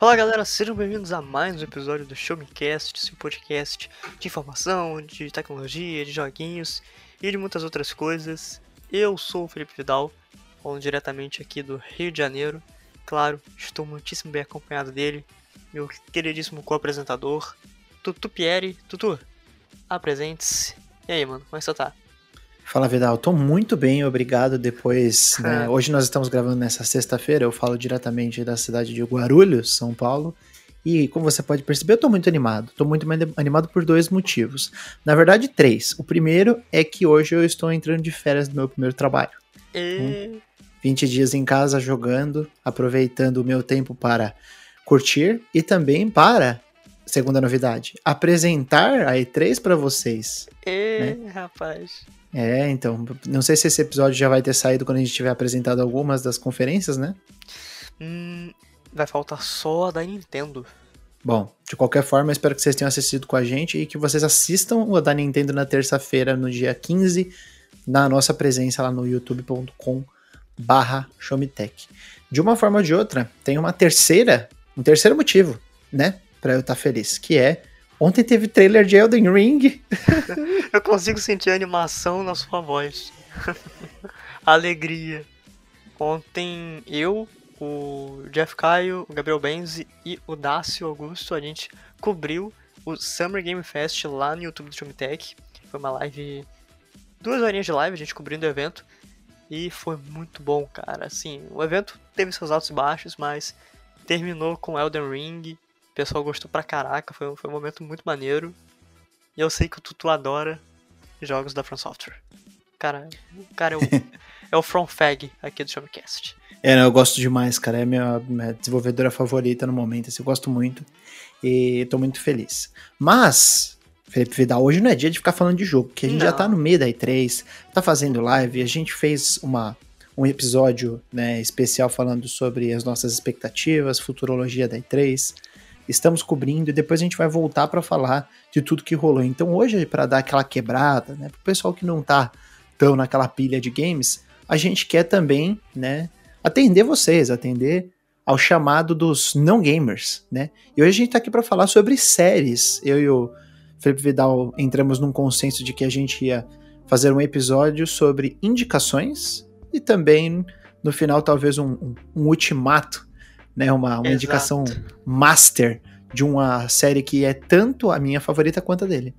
Fala galera, sejam bem-vindos a mais um episódio do Show Me Cast, seu podcast de informação, de tecnologia, de joguinhos e de muitas outras coisas. Eu sou o Felipe Vidal, falando diretamente aqui do Rio de Janeiro. Claro, estou muitíssimo bem acompanhado dele, meu queridíssimo co-apresentador, Tutu Pieri. Tutu, apresente-se. E aí, mano, como é que você tá? Fala Vidal, tô muito bem, obrigado. Depois, né, hoje nós estamos gravando nessa sexta-feira, eu falo diretamente da cidade de Guarulhos, São Paulo. E como você pode perceber, eu tô muito animado. Tô muito animado por dois motivos. Na verdade, três. O primeiro é que hoje eu estou entrando de férias do meu primeiro trabalho. E... 20 dias em casa jogando, aproveitando o meu tempo para curtir e também para, segunda novidade, apresentar a E3 para vocês. E, né? rapaz. É, então, não sei se esse episódio já vai ter saído quando a gente tiver apresentado algumas das conferências, né? Hum, vai faltar só a da Nintendo. Bom, de qualquer forma, espero que vocês tenham assistido com a gente e que vocês assistam o da Nintendo na terça-feira, no dia 15, na nossa presença lá no youtube.com barra Showmetech. De uma forma ou de outra, tem uma terceira, um terceiro motivo, né, para eu estar tá feliz, que é Ontem teve trailer de Elden Ring. eu consigo sentir a animação na sua voz. Alegria. Ontem eu, o Jeff Caio, o Gabriel Benzi e o Dácio Augusto, a gente cobriu o Summer Game Fest lá no YouTube do Chumitech. Foi uma live. Duas horinhas de live, a gente cobrindo o evento. E foi muito bom, cara. Assim, o evento teve seus altos e baixos, mas terminou com Elden Ring pessoal gostou pra caraca, foi, foi um momento muito maneiro. E eu sei que o Tutu adora jogos da From Software. Cara, o cara é o, é o From Fag aqui do Showcast. É, não, eu gosto demais, cara. É a minha, minha desenvolvedora favorita no momento. Assim, eu gosto muito. E tô muito feliz. Mas, Felipe Vidal, hoje não é dia de ficar falando de jogo, porque a gente não. já tá no meio da E3, tá fazendo live, a gente fez uma, um episódio né, especial falando sobre as nossas expectativas, futurologia da E3 estamos cobrindo e depois a gente vai voltar para falar de tudo que rolou. Então hoje, para dar aquela quebrada, né, pro pessoal que não tá tão naquela pilha de games, a gente quer também, né, atender vocês, atender ao chamado dos não gamers, né? E hoje a gente tá aqui para falar sobre séries. Eu e o Felipe Vidal entramos num consenso de que a gente ia fazer um episódio sobre indicações e também no final talvez um, um ultimato né? Uma, uma indicação master de uma série que é tanto a minha favorita quanto a dele.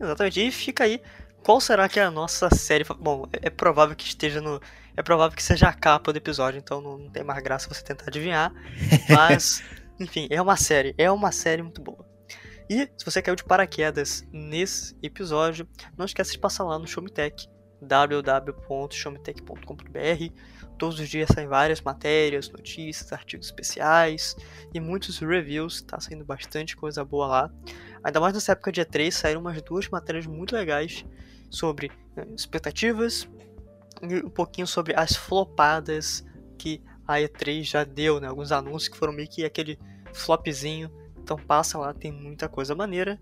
Exatamente. E fica aí, qual será que é a nossa série? Bom, é, provável que esteja no. É provável que seja a capa do episódio, então não, não tem mais graça você tentar adivinhar. Mas, enfim, é uma série. É uma série muito boa. E se você caiu de paraquedas nesse episódio, não esqueça de passar lá no Showmetech, www.showmetech.com.br Todos os dias saem várias matérias, notícias, artigos especiais e muitos reviews. Tá saindo bastante coisa boa lá. Ainda mais nessa época de E3 saíram umas duas matérias muito legais sobre né, expectativas e um pouquinho sobre as flopadas que a E3 já deu, né? Alguns anúncios que foram meio que aquele flopzinho. Então passa lá, tem muita coisa maneira.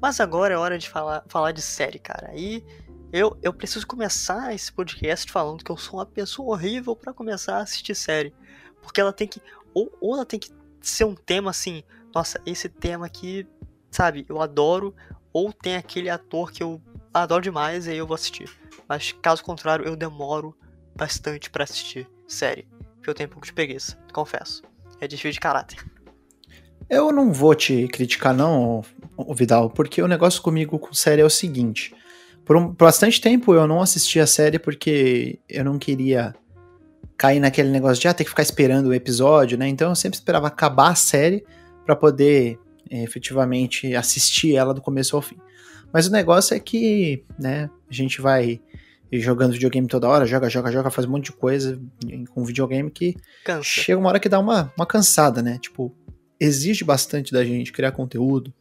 Mas agora é hora de falar, falar de série, cara. E eu, eu preciso começar esse podcast falando que eu sou uma pessoa horrível para começar a assistir série. Porque ela tem que. Ou, ou ela tem que ser um tema assim. Nossa, esse tema aqui, sabe, eu adoro. Ou tem aquele ator que eu adoro demais e aí eu vou assistir. Mas caso contrário, eu demoro bastante para assistir série. Porque eu tenho um pouco de preguiça, confesso. É difícil de caráter. Eu não vou te criticar, não, Vidal, porque o negócio comigo com série é o seguinte. Por, um, bastante tempo eu não assisti a série porque eu não queria cair naquele negócio de ah, ter que ficar esperando o episódio, né? Então eu sempre esperava acabar a série para poder é, efetivamente assistir ela do começo ao fim. Mas o negócio é que, né, a gente vai jogando videogame toda hora, joga, joga, joga, faz um monte de coisa com videogame que Cansa. chega uma hora que dá uma, uma cansada, né? Tipo, exige bastante da gente criar conteúdo,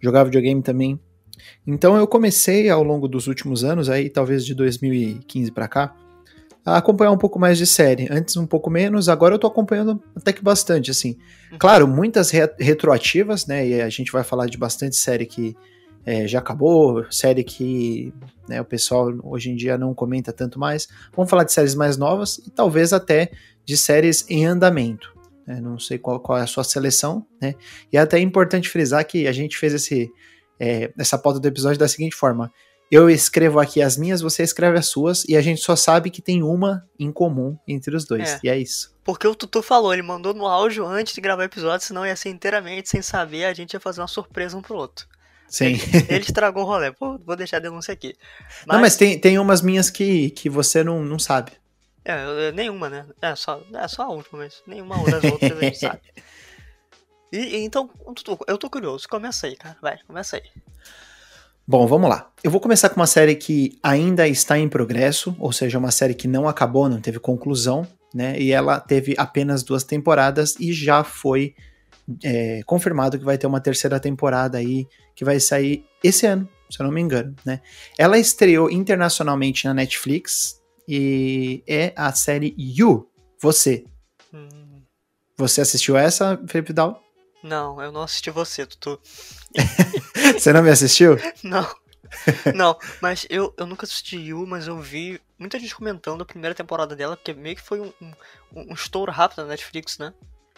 jogar videogame também então eu comecei ao longo dos últimos anos, aí talvez de 2015 para cá, a acompanhar um pouco mais de série. Antes um pouco menos, agora eu tô acompanhando até que bastante, assim. Uhum. Claro, muitas re retroativas, né? E a gente vai falar de bastante série que é, já acabou, série que né, o pessoal hoje em dia não comenta tanto mais. Vamos falar de séries mais novas e talvez até de séries em andamento. né? não sei qual, qual é a sua seleção, né? E é até importante frisar que a gente fez esse, é, essa pauta do episódio da seguinte forma: eu escrevo aqui as minhas, você escreve as suas, e a gente só sabe que tem uma em comum entre os dois. É. E é isso. Porque o Tutu falou, ele mandou no áudio antes de gravar o episódio, senão ia ser inteiramente sem saber, a gente ia fazer uma surpresa um pro outro. Sim. Ele, ele estragou o rolê. Pô, vou deixar a denúncia aqui. Mas... Não, mas tem, tem umas minhas que, que você não, não sabe. É, nenhuma, né? É só, é só a última, mas nenhuma das outras a gente sabe. E, então, eu tô curioso. Começa aí, cara. Vai, começa aí. Bom, vamos lá. Eu vou começar com uma série que ainda está em progresso, ou seja, uma série que não acabou, não teve conclusão, né? E ela teve apenas duas temporadas e já foi é, confirmado que vai ter uma terceira temporada aí que vai sair esse ano, se eu não me engano, né? Ela estreou internacionalmente na Netflix e é a série You, Você. Hum. Você assistiu essa, Felipe Dal? Não, eu não assisti você, Tutu. Você não me assistiu? Não. Não, mas eu, eu nunca assisti Yu, mas eu vi muita gente comentando a primeira temporada dela, porque meio que foi um, um, um estouro rápido na Netflix, né?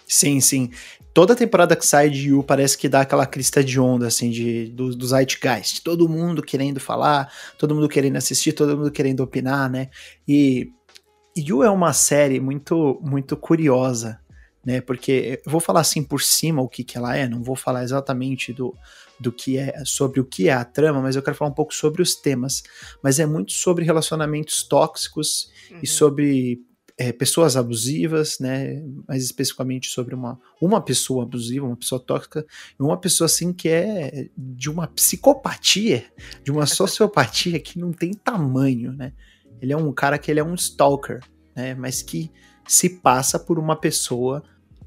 Sim, sim. Toda temporada que sai de Yu parece que dá aquela crista de onda, assim, de, do, do Zeitgeist. Todo mundo querendo falar, todo mundo querendo assistir, todo mundo querendo opinar, né? E Yu é uma série muito, muito curiosa, né? Porque eu vou falar assim por cima o que, que ela é, não vou falar exatamente do, do que é sobre o que é a trama, mas eu quero falar um pouco sobre os temas. Mas é muito sobre relacionamentos tóxicos uhum. e sobre é, pessoas abusivas, né? Mais especificamente sobre uma, uma pessoa abusiva, uma pessoa tóxica, e uma pessoa assim que é de uma psicopatia, de uma sociopatia que não tem tamanho, né? Ele é um cara que ele é um stalker, né? Mas que se passa por uma pessoa.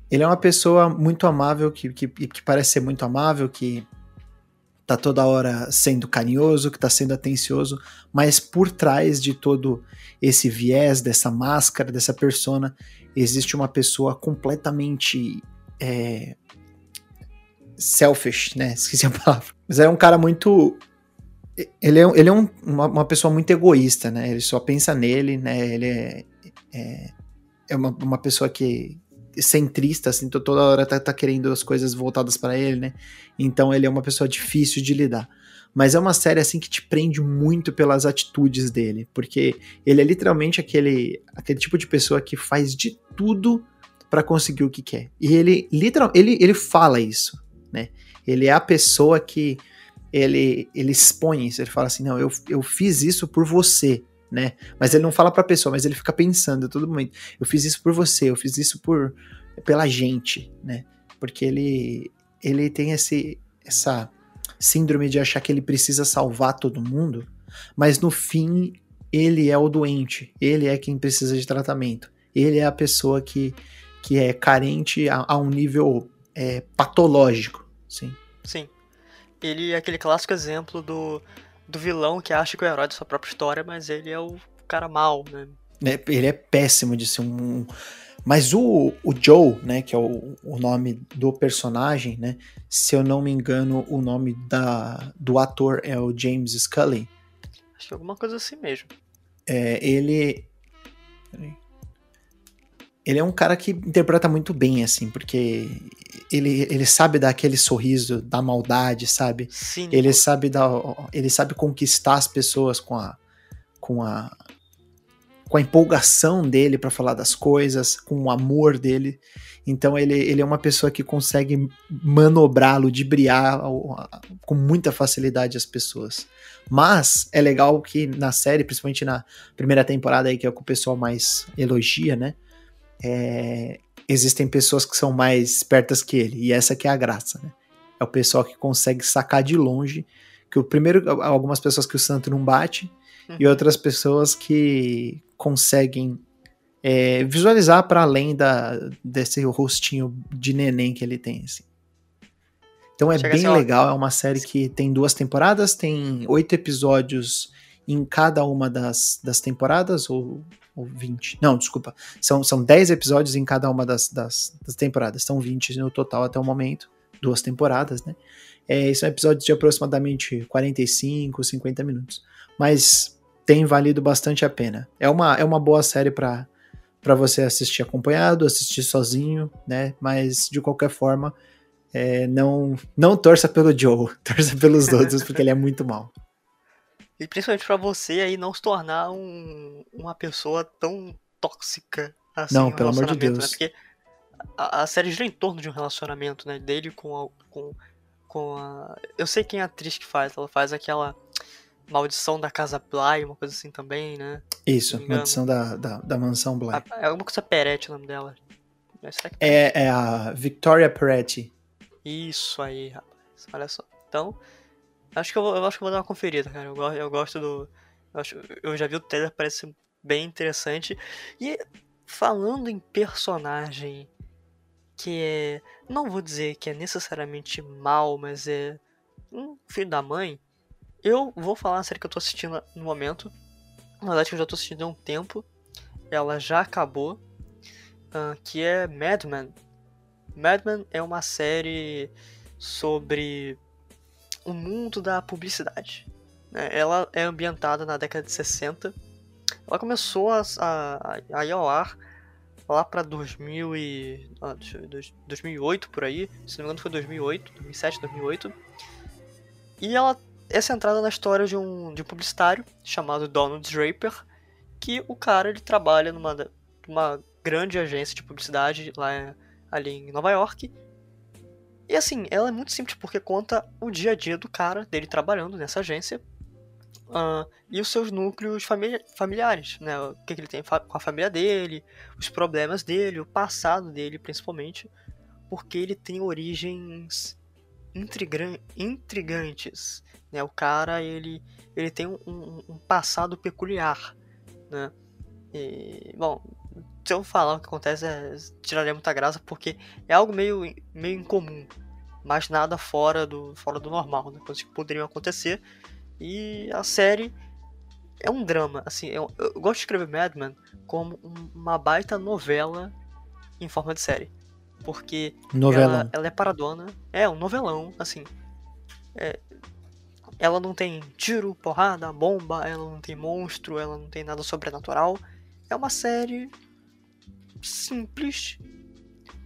Ele é uma pessoa muito amável, que, que, que parece ser muito amável, que tá toda hora sendo carinhoso, que tá sendo atencioso, mas por trás de todo esse viés, dessa máscara, dessa persona, existe uma pessoa completamente é, selfish, né? Esqueci a palavra. Mas é um cara muito. Ele é, ele é um, uma, uma, pessoa muito egoísta, né? Ele só pensa nele, né? Ele é, é é uma, uma pessoa que centrista, assim, toda hora tá, tá querendo as coisas voltadas para ele, né? Então ele é uma pessoa difícil de lidar. Mas é uma série assim que te prende muito pelas atitudes dele, porque ele é literalmente aquele, aquele tipo de pessoa que faz de tudo para conseguir o que quer. E ele literal, ele, ele fala isso, né? Ele é a pessoa que ele, ele expõe isso, ele fala assim: "Não, eu, eu fiz isso por você" né? Mas ele não fala pra pessoa, mas ele fica pensando todo momento. Eu fiz isso por você, eu fiz isso por pela gente, né? Porque ele ele tem esse essa síndrome de achar que ele precisa salvar todo mundo, mas no fim ele é o doente, ele é quem precisa de tratamento, ele é a pessoa que, que é carente a, a um nível é, patológico, sim. Sim. Ele é aquele clássico exemplo do do vilão que acha que é o herói da sua própria história, mas ele é o cara mal, né? É, ele é péssimo de ser um. Mas o, o Joe, né, que é o, o nome do personagem, né? Se eu não me engano, o nome da, do ator é o James Scully. Acho que é alguma coisa assim mesmo. É, ele. Peraí ele é um cara que interpreta muito bem, assim, porque ele, ele sabe dar aquele sorriso da maldade, sabe? Sim. Ele sabe dar, ele sabe conquistar as pessoas com a com a com a empolgação dele para falar das coisas, com o amor dele. Então ele, ele é uma pessoa que consegue manobrar, ludibriar com muita facilidade as pessoas. Mas é legal que na série, principalmente na primeira temporada aí que é o que o pessoal mais elogia, né? É, existem pessoas que são mais espertas que ele, e essa que é a graça, né? É o pessoal que consegue sacar de longe, que o primeiro, algumas pessoas que o santo não bate, uhum. e outras pessoas que conseguem é, visualizar para além da, desse rostinho de neném que ele tem, assim. Então é Chega bem legal, é uma série que tem duas temporadas, tem oito episódios em cada uma das, das temporadas, ou ou 20. Não, desculpa. São, são 10 episódios em cada uma das, das, das temporadas. São 20 no total até o momento. Duas temporadas, né? É, são episódios de aproximadamente 45, 50 minutos. Mas tem valido bastante a pena. É uma, é uma boa série para para você assistir acompanhado, assistir sozinho, né? Mas de qualquer forma, é, não não torça pelo Joe, torça pelos outros porque ele é muito mal. E principalmente para você aí não se tornar um, uma pessoa tão tóxica assim. Não, pelo amor de né? Deus. Né? Porque a, a, série gira em torno de um relacionamento, né? Dele com a, com, com a. Eu sei quem é a atriz que faz, ela faz aquela Maldição da Casa Bly, uma coisa assim também, né? Isso, Maldição da, da, da Mansão Bly. É alguma coisa Peretti o nome dela. É, é a Victoria Peretti. Isso aí, rapaz. Olha só. Então, acho que eu, eu acho que vou dar uma conferida, cara. Eu, eu gosto do. Eu, acho, eu já vi o trailer, parece bem interessante. E falando em personagem que é. Não vou dizer que é necessariamente mal, mas é um filho da mãe. Eu vou falar a série que eu tô assistindo no momento. Na verdade, que eu já tô assistindo há um tempo. Ela já acabou. Uh, que é Mad Men. Mad Men é uma série sobre o mundo da publicidade. Né? Ela é ambientada na década de 60. Ela começou a, a, a ir ao ar lá para 2000 e, ah, 2008 por aí, se não me engano foi 2008, 2007, 2008. E ela é centrada na história de um, de um publicitário chamado Donald Draper, que o cara ele trabalha numa, numa grande agência de publicidade lá ali em Nova York. E assim, ela é muito simples porque conta o dia a dia do cara, dele trabalhando nessa agência, uh, e os seus núcleos famili familiares, né? O que, que ele tem com a família dele, os problemas dele, o passado dele principalmente, porque ele tem origens intrigantes, né? O cara, ele, ele tem um, um passado peculiar, né? E, bom, se eu falar o que acontece, é, tiraria muita graça, porque é algo meio, meio incomum, mas nada fora do, fora do normal, né? Coisas que poderiam acontecer. E a série é um drama, assim, eu, eu gosto de escrever Mad Men como uma baita novela em forma de série. Porque ela, ela, é paradona, é um novelão, assim. É, ela não tem tiro, porrada, bomba, ela não tem monstro, ela não tem nada sobrenatural. É uma série simples.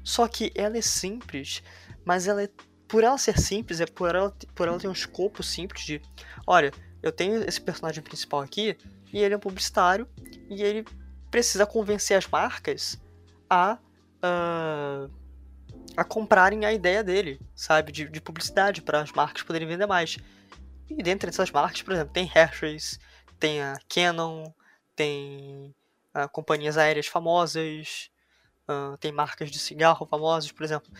Só que ela é simples, mas ela é. Por ela ser simples, é por ela, por ela ter um escopo simples de. Olha, eu tenho esse personagem principal aqui, e ele é um publicitário, e ele precisa convencer as marcas a. Uh, a comprarem a ideia dele, sabe? De, de publicidade, para as marcas poderem vender mais. E dentre essas marcas, por exemplo, tem Hershey's, tem a Canon, tem companhias aéreas famosas, uh, tem marcas de cigarro famosas, por exemplo.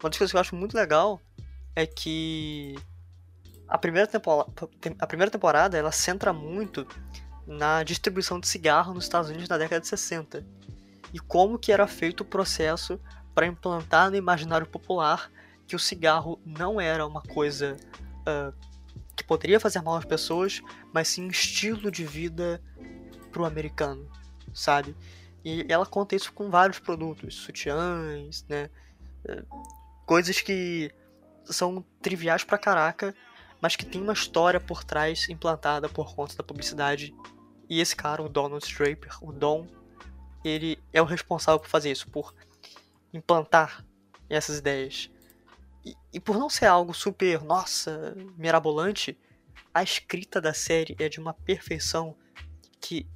Uma das coisas que eu acho muito legal é que a primeira, temporada, a primeira temporada ela centra muito na distribuição de cigarro nos Estados Unidos na década de 60 e como que era feito o processo para implantar no imaginário popular que o cigarro não era uma coisa uh, que poderia fazer mal às pessoas, mas sim um estilo de vida pro americano sabe? E ela conta isso com vários produtos, sutiãs, né? É, coisas que são triviais pra caraca, mas que tem uma história por trás implantada por conta da publicidade. E esse cara, o Donald Draper, o Don, ele é o responsável por fazer isso, por implantar essas ideias. E, e por não ser algo super, nossa, mirabolante, a escrita da série é de uma perfeição que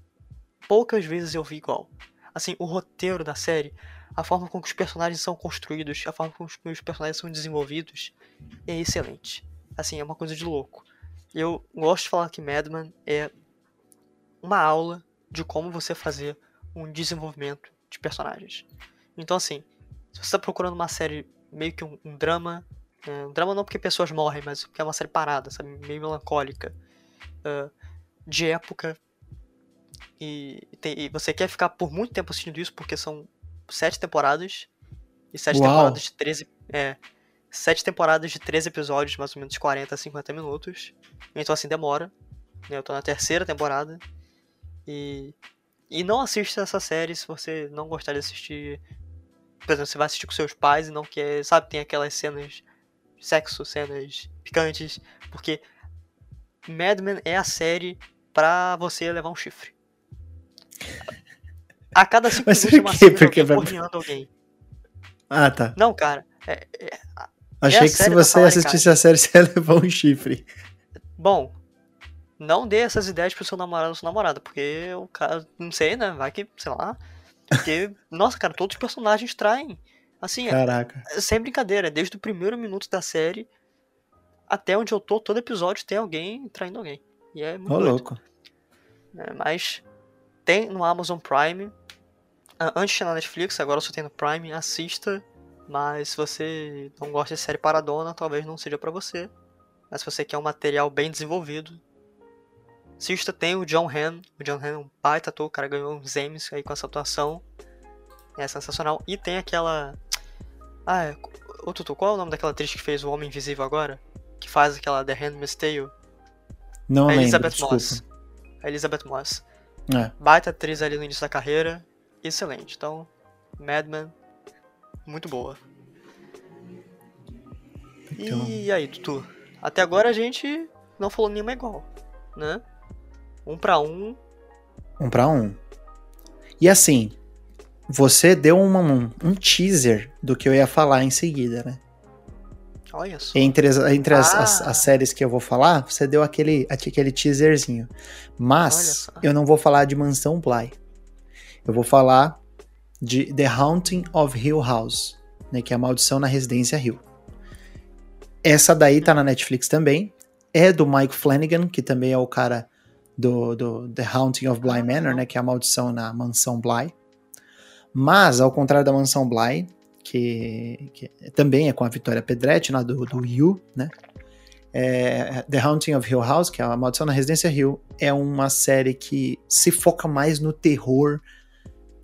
poucas vezes eu vi igual. Assim, o roteiro da série, a forma com que os personagens são construídos, a forma com que os personagens são desenvolvidos, é excelente. Assim, é uma coisa de louco. Eu gosto de falar que Madman é uma aula de como você fazer um desenvolvimento de personagens. Então, assim, se você está procurando uma série meio que um, um drama, é, um drama não porque pessoas morrem, mas porque é uma série parada, sabe, meio melancólica, uh, de época, e, tem, e, você quer ficar por muito tempo assistindo isso, porque são sete temporadas. E sete Uau. temporadas de 13. É. Sete temporadas de 13 episódios, mais ou menos 40 a 50 minutos. Então assim demora. Né? Eu tô na terceira temporada. E. E não assista essa série se você não gostar de assistir. Por exemplo, você vai assistir com seus pais e não quer. Sabe, tem aquelas cenas sexo, cenas picantes. Porque Mad Men é a série pra você levar um chifre. A cada cinco Mas minutos por uma quê? Porque alguém porreando alguém. Ah, tá. Não, cara. é- é- Achei a que se pra você falar, assistisse a série, você ia levar um chifre. Bom, não dê essas ideias pro seu namorado ou sua namorada, porque o cara, não sei, né? Vai que, sei lá. Porque, nossa, cara, todos os personagens traem. Assim, é, Caraca. é sem brincadeira, desde o primeiro minuto da série até onde eu tô, todo episódio tem alguém traindo alguém. E é muito Ô, louco. né? Mas tem no Amazon Prime. Ah, Antes tinha na Netflix, agora só tem no Prime. Assista. Mas se você não gosta de série paradona, talvez não seja pra você. Mas se você quer um material bem desenvolvido, assista. Tem o John Han. O John Han é um baita ator, o cara ganhou uns Emmys aí com essa atuação. É sensacional. E tem aquela. Ah, é... Ô Tutu, qual é o nome daquela atriz que fez o Homem Invisível agora? Que faz aquela The Handmaid's Tale? Não a lembro, Elizabeth desculpa. Moss. A Elizabeth Moss. É. Baita atriz ali no início da carreira. Excelente. Então, Mad Men, muito boa. Então- E aí, Tutu? Até agora a gente não falou nenhuma igual, né? Um pra um. Um pra um. E assim, você deu uma- um, um teaser do que eu ia falar em seguida, né? Olha só. Entre, as, entre as, as- Ah. as séries que eu vou falar, você deu aquele, aquele teaserzinho. Mas eu não vou falar de Mansão Bly. Eu vou falar de The Haunting of Hill House, né, que é a Maldição na Residência Hill. Essa daí tá na Netflix também. É do Mike Flanagan, que também é o cara do, do The Haunting of Bly Manor, né, que é a Maldição na Mansão Bly. Mas, ao contrário da Mansão Bly, que, que também é com a Vitória Pedretti, lá do, do You, né? É, The Haunting of Hill House, que é a Maldição na Residência Hill, é uma série que se foca mais no terror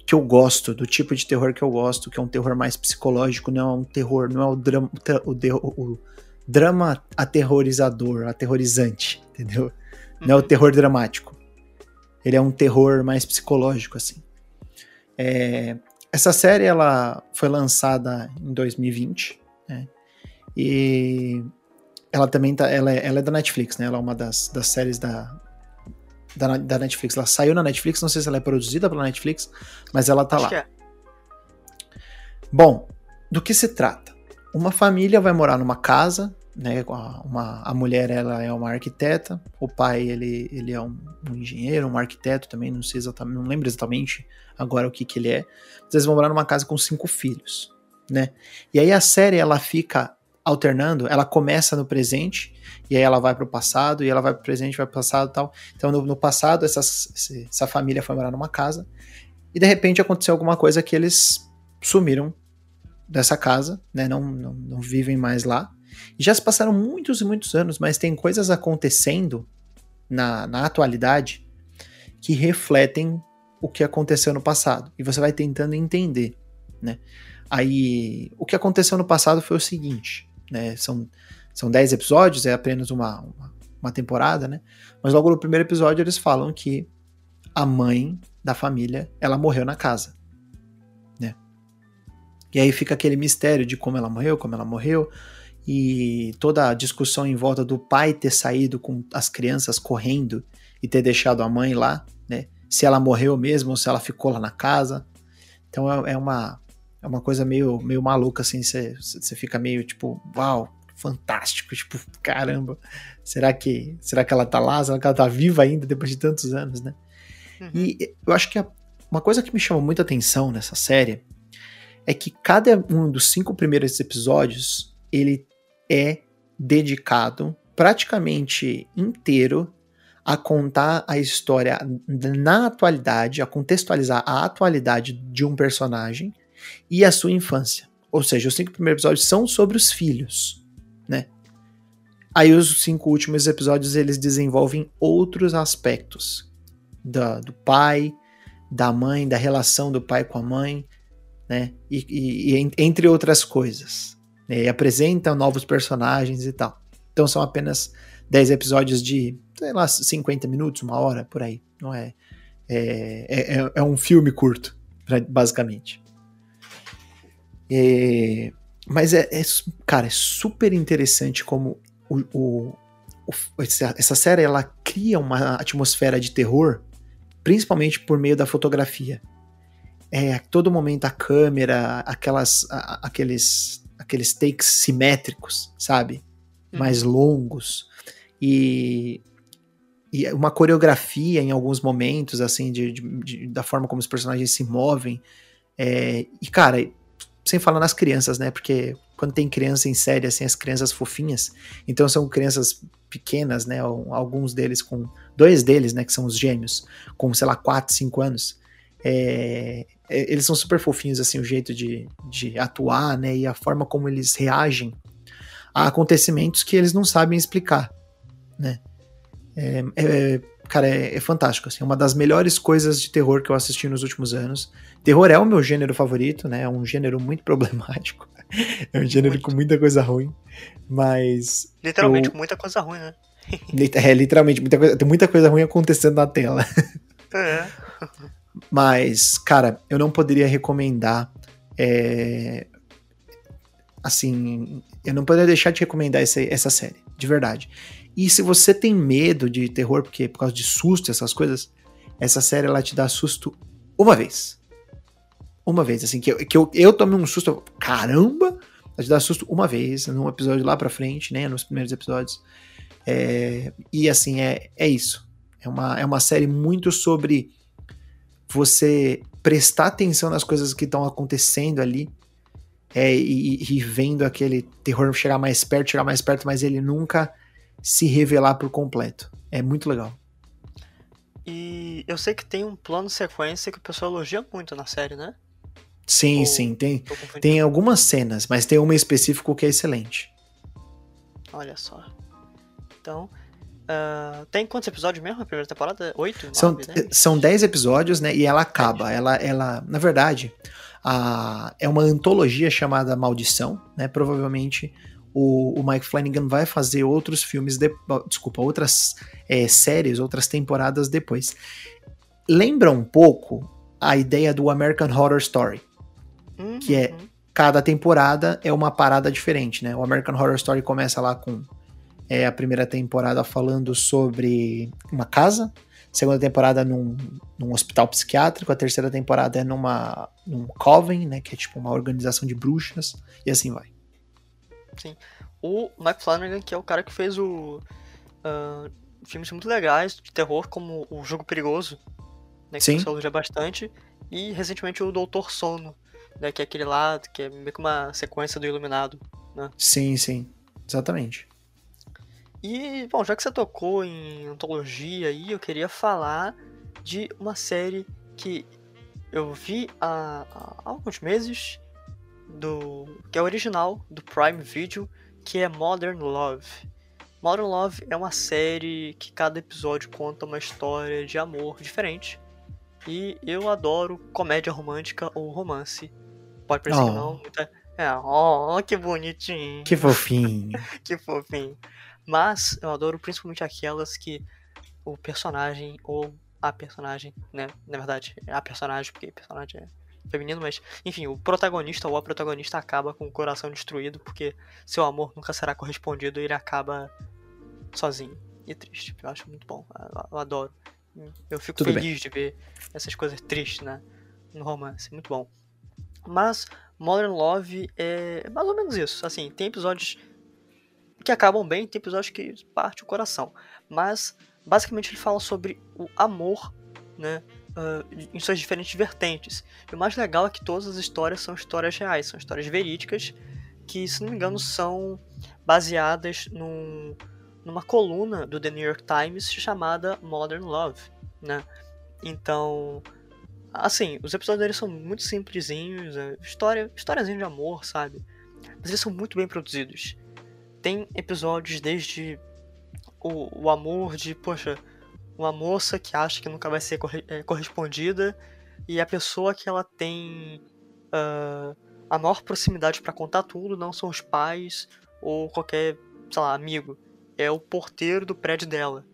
que eu gosto, do tipo de terror que eu gosto, que é um terror mais psicológico, não é um terror, não é o drama, o, o- o drama aterrorizador, aterrorizante, entendeu? Não é o terror dramático. Ele é um terror mais psicológico, assim. É, essa série, ela foi lançada em 2020, né? E ela também tá, ela é, ela é da Netflix, né? Ela é uma das, das séries da, da, da Netflix. Ela saiu na Netflix, não sei se ela é produzida pela Netflix, mas ela tá Acho lá. é. Bom, do que se trata? Uma família vai morar numa casa, né? Uma, a mulher ela é uma arquiteta, o pai ele, ele é um, um engenheiro, um arquiteto também, não sei exatamente, não lembro exatamente agora o que que ele é. Eles vão morar numa casa com cinco filhos, né? E aí a série ela fica alternando, ela começa no presente e aí ela vai pro passado e ela vai pro presente, vai pro passado e tal. Então no, no passado esse- essa família foi morar numa casa e de repente aconteceu alguma coisa que eles sumiram dessa casa, né? Não, não, não vivem mais lá. Já se passaram muitos e muitos anos, mas tem coisas acontecendo na, na atualidade que refletem o que aconteceu no passado. E você vai tentando entender, né? Aí, o que aconteceu no passado foi o seguinte, né? São, são 10 episódios, é apenas uma, uma, uma temporada, né? Mas logo no primeiro episódio eles falam que a mãe da família, ela morreu na casa. Né? E aí fica aquele mistério de como ela morreu, como ela morreu, e toda a discussão em volta do pai ter saído com as crianças correndo e ter deixado a mãe lá, né? Se ela morreu mesmo ou se ela ficou lá na casa. Então é, é uma, é uma coisa meio, meio maluca, assim, você fica meio tipo, uau, fantástico, tipo, caramba, será que, será que ela tá lá? Será que ela tá viva ainda depois de tantos anos, né? Uhum. E eu acho que a- uma coisa que me chama muita atenção nessa série é que cada um dos cinco primeiros episódios ele é dedicado praticamente inteiro a contar a história na atualidade, a contextualizar a atualidade de um personagem e a sua infância. Ou seja, os cinco primeiros episódios são sobre os filhos, né? Aí os cinco últimos episódios eles desenvolvem outros aspectos da, do pai, da mãe, da relação do pai com a mãe, né? E, e- e en- entre outras coisas. Né? E apresentam novos personagens e tal. Então são apenas 10 episódios de, sei lá, 50 minutos, uma hora, por aí. Não é. É, é, é- é um filme curto, basicamente. É, mas é, é cara, é super interessante como o, o- o- essa, série ela cria uma atmosfera de terror, principalmente por meio da fotografia. é, todo momento a câmera, aquelas, a, aqueles, aqueles takes simétricos, sabe? Uhum. Mais longos. E, e uma coreografia em alguns momentos, assim, de, de, de da forma como os personagens se movem. É, e, cara, sem falar nas crianças, né? Porque quando tem criança em série, assim, as crianças fofinhas, então são crianças pequenas, né? Alguns deles com. Dois deles, né? Que são os gêmeos, com, sei lá, 4, 5 anos. É, é, eles são super fofinhos, assim, o jeito de, de atuar, né? E a forma como eles reagem a acontecimentos que eles não sabem explicar, né? É, é, cara, é, é, fantástico, assim, é uma das melhores coisas de terror que eu assisti nos últimos anos. Terror é o meu gênero favorito, né? É um gênero muito problemático. É um gênero muito. com muita coisa ruim, mas... Literalmente, eu... muita coisa ruim, né? é, literalmente, muita coisa, tem muita coisa ruim acontecendo na tela. É. Mas, cara, eu não poderia recomendar. É, assim, eu não poderia deixar de recomendar essa, essa série, de verdade. E se você tem medo de terror, porque por causa de susto, essas coisas, essa série ela te dá susto uma vez. Uma vez, assim, que eu, que eu, eu tomei um susto, caramba! Ela te dá susto uma vez, num episódio lá pra frente, né? Nos primeiros episódios. É, e assim, é, é isso. É uma, é uma série muito sobre você prestar atenção nas coisas que estão acontecendo ali é, e, e, vendo aquele terror chegar mais perto, chegar mais perto, mas ele nunca se revelar por completo. É muito legal. E eu sei que tem um plano sequência que o pessoal elogia muito na série, né? Sim, Ou sim, tem, tem algumas cenas, mas tem uma específica que é excelente. Olha só. Então, Uh, tem quantos episódios mesmo? A primeira temporada? Oito? São, são dez episódios, né? E ela acaba. Ela, ela, na verdade, a, é uma antologia chamada Maldição, né? Provavelmente o, o Mike Flanagan vai fazer outros filmes, de, desculpa, outras é, séries, outras temporadas depois. Lembra um pouco a ideia do American Horror Story, uhum. que é uhum. cada temporada é uma parada diferente, né? O American Horror Story começa lá com é a primeira temporada falando sobre uma casa, segunda temporada num, num hospital psiquiátrico, a terceira temporada é numa num coven, né, que é tipo uma organização de bruxas, e assim vai. Sim. O Mike Flanagan, que é o cara que fez o uh, filmes muito legais de terror, como O Jogo Perigoso, né, que Sim. você elogia bastante, e recentemente o Doutor Sono, né, que é aquele lá, que é meio que uma sequência do Iluminado, né? Sim, sim, exatamente. E, bom, já que você tocou em antologia aí, eu queria falar de uma série que eu vi há, há alguns meses, do que é original do Prime Video, que é Modern Love. Modern Love é uma série que cada episódio conta uma história de amor diferente. E eu adoro comédia romântica ou romance. Pode parecer oh. que não. É, oh, que bonitinho. Que fofinho. que fofinho. Mas eu adoro principalmente aquelas que o personagem ou a personagem, né? Na verdade, é a personagem, porque personagem é feminino, mas enfim, o protagonista ou a protagonista acaba com o coração destruído porque seu amor nunca será correspondido e ele acaba sozinho e triste. Eu acho muito bom, eu, adoro. Eu fico Tudo feliz bem. de ver essas coisas tristes, né? No romance, muito bom. Mas Modern Love é mais ou menos isso. Assim, tem episódios que acabam bem, tem episódios que parte o coração. Mas, basicamente, ele fala sobre o amor, né? Uh, em suas diferentes vertentes. E o mais legal é que todas as histórias são histórias reais, são histórias verídicas, que, se não me engano, são baseadas num, numa coluna do The New York Times chamada Modern Love, né? Então, assim, os episódios deles são muito simplesinhos, é história, históriazinha de amor, sabe? Mas eles são muito bem produzidos tem episódios desde o, o amor de, poxa, uma moça que acha que nunca vai ser é, correspondida e a pessoa que ela tem uh, a maior proximidade para contar tudo não são os pais ou qualquer, sei lá, amigo. É o porteiro do prédio dela.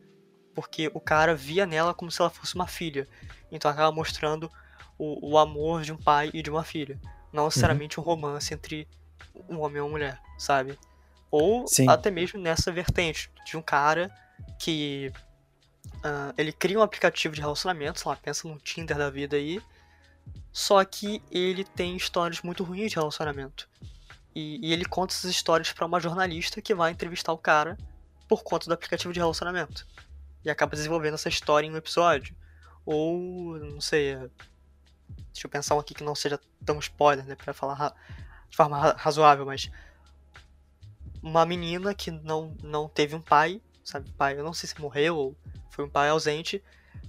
Porque o cara via nela como se ela fosse uma filha. Então acaba mostrando o, o amor de um pai e de uma filha. Não necessariamente uhum. um romance entre um homem e uma mulher, sabe? Ou Sim. até mesmo nessa vertente de um cara que uh, ele cria um aplicativo de relacionamento, sei lá, pensa num Tinder da vida aí, Só que ele tem histórias muito ruins de relacionamento. E, e ele conta essas histórias para uma jornalista que vai entrevistar o cara por conta do aplicativo de relacionamento. E acaba desenvolvendo essa história em um episódio. Ou, não sei. Deixa eu pensar um aqui que não seja tão spoiler, né? Pra falar de forma razoável, mas. Uma menina que não, não teve um pai, sabe? Pai, eu não sei se morreu ou foi um pai ausente.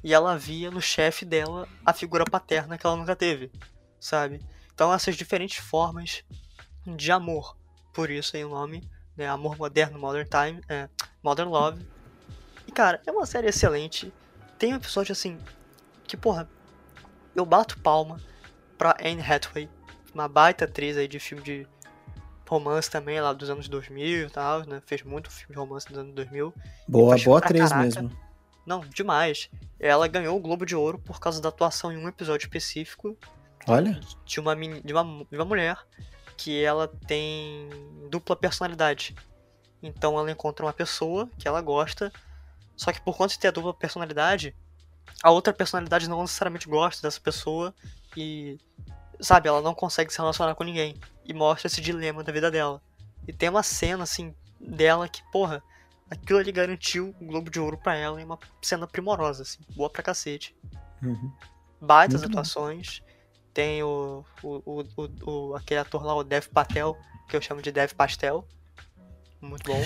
E ela via no chefe dela a figura paterna que ela nunca teve, sabe? Então essas diferentes formas de amor. Por isso aí o nome, né? Amor Moderno, Modern Time, é, Modern Love. E cara, é uma série excelente. Tem um episódio assim que, porra, eu bato palma pra Anne Hathaway, uma baita atriz aí de filme de romance também, lá dos anos 2000 e tal, né? Fez muito filme de romance dos anos 2000. Boa, boa atriz mesmo. Não, demais. Ela ganhou o Globo de Ouro por causa da atuação em um episódio específico. Olha. De uma, de uma, de uma mulher que ela tem dupla personalidade. Então ela encontra uma pessoa que ela gosta, só que por conta de ter a dupla personalidade, a outra personalidade não necessariamente gosta dessa pessoa e, sabe, ela não consegue se relacionar com ninguém. E mostra esse dilema da vida dela. E tem uma cena, assim, dela que, porra, aquilo ali garantiu o Globo de Ouro pra ela em uma cena primorosa, assim, boa pra cacete. Uhum. Baitas Muito atuações. Bom. Tem o, o, o, o, aquele ator lá, o Dev Patel, que eu chamo de Dev Pastel. Muito bom.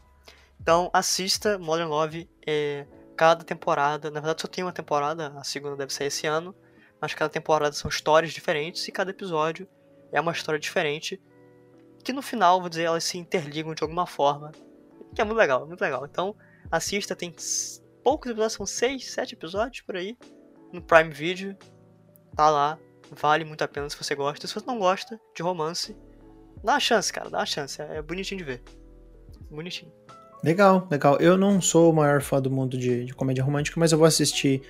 então, assista Modern Love. É, cada temporada, na verdade só tem uma temporada, a segunda deve sair esse ano. Mas cada temporada são histórias diferentes e cada episódio é uma história diferente. Que no final, vou dizer, elas se interligam de alguma forma. Que é muito legal, muito legal. Então, assista, tem poucos episódios, são seis, sete episódios por aí. No Prime Video. Tá lá, Vale muito a pena se você gosta. Se você não gosta de romance, dá uma chance, cara. Dá uma chance. É, é bonitinho de ver. Bonitinho. Legal, legal. Eu não sou o maior fã do mundo de, de comédia romântica, mas eu vou assistir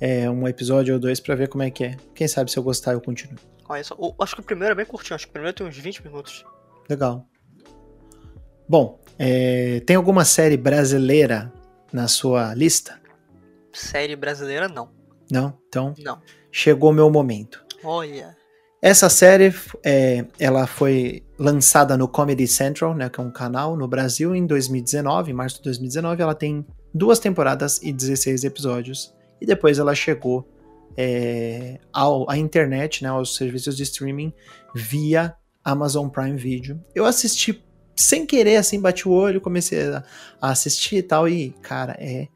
é, um episódio ou dois para ver como é que é. Quem sabe se eu gostar eu continuo. Olha só, o, acho que o primeiro é bem curtinho, acho que o primeiro tem uns 20 minutos. Legal. Bom, é, tem alguma série brasileira na sua lista? Série brasileira, não. Não? Então, não. chegou meu momento. Olha. Essa série, é, ela foi lançada no Comedy Central, né, que é um canal no Brasil, em 2019, em março de 2019. Ela tem duas temporadas e 16 episódios. E depois ela chegou é, ao, à internet, né, aos serviços de streaming, via Amazon Prime Video. Eu assisti sem querer, assim, bati o olho, comecei a, a assistir e tal, e, cara, é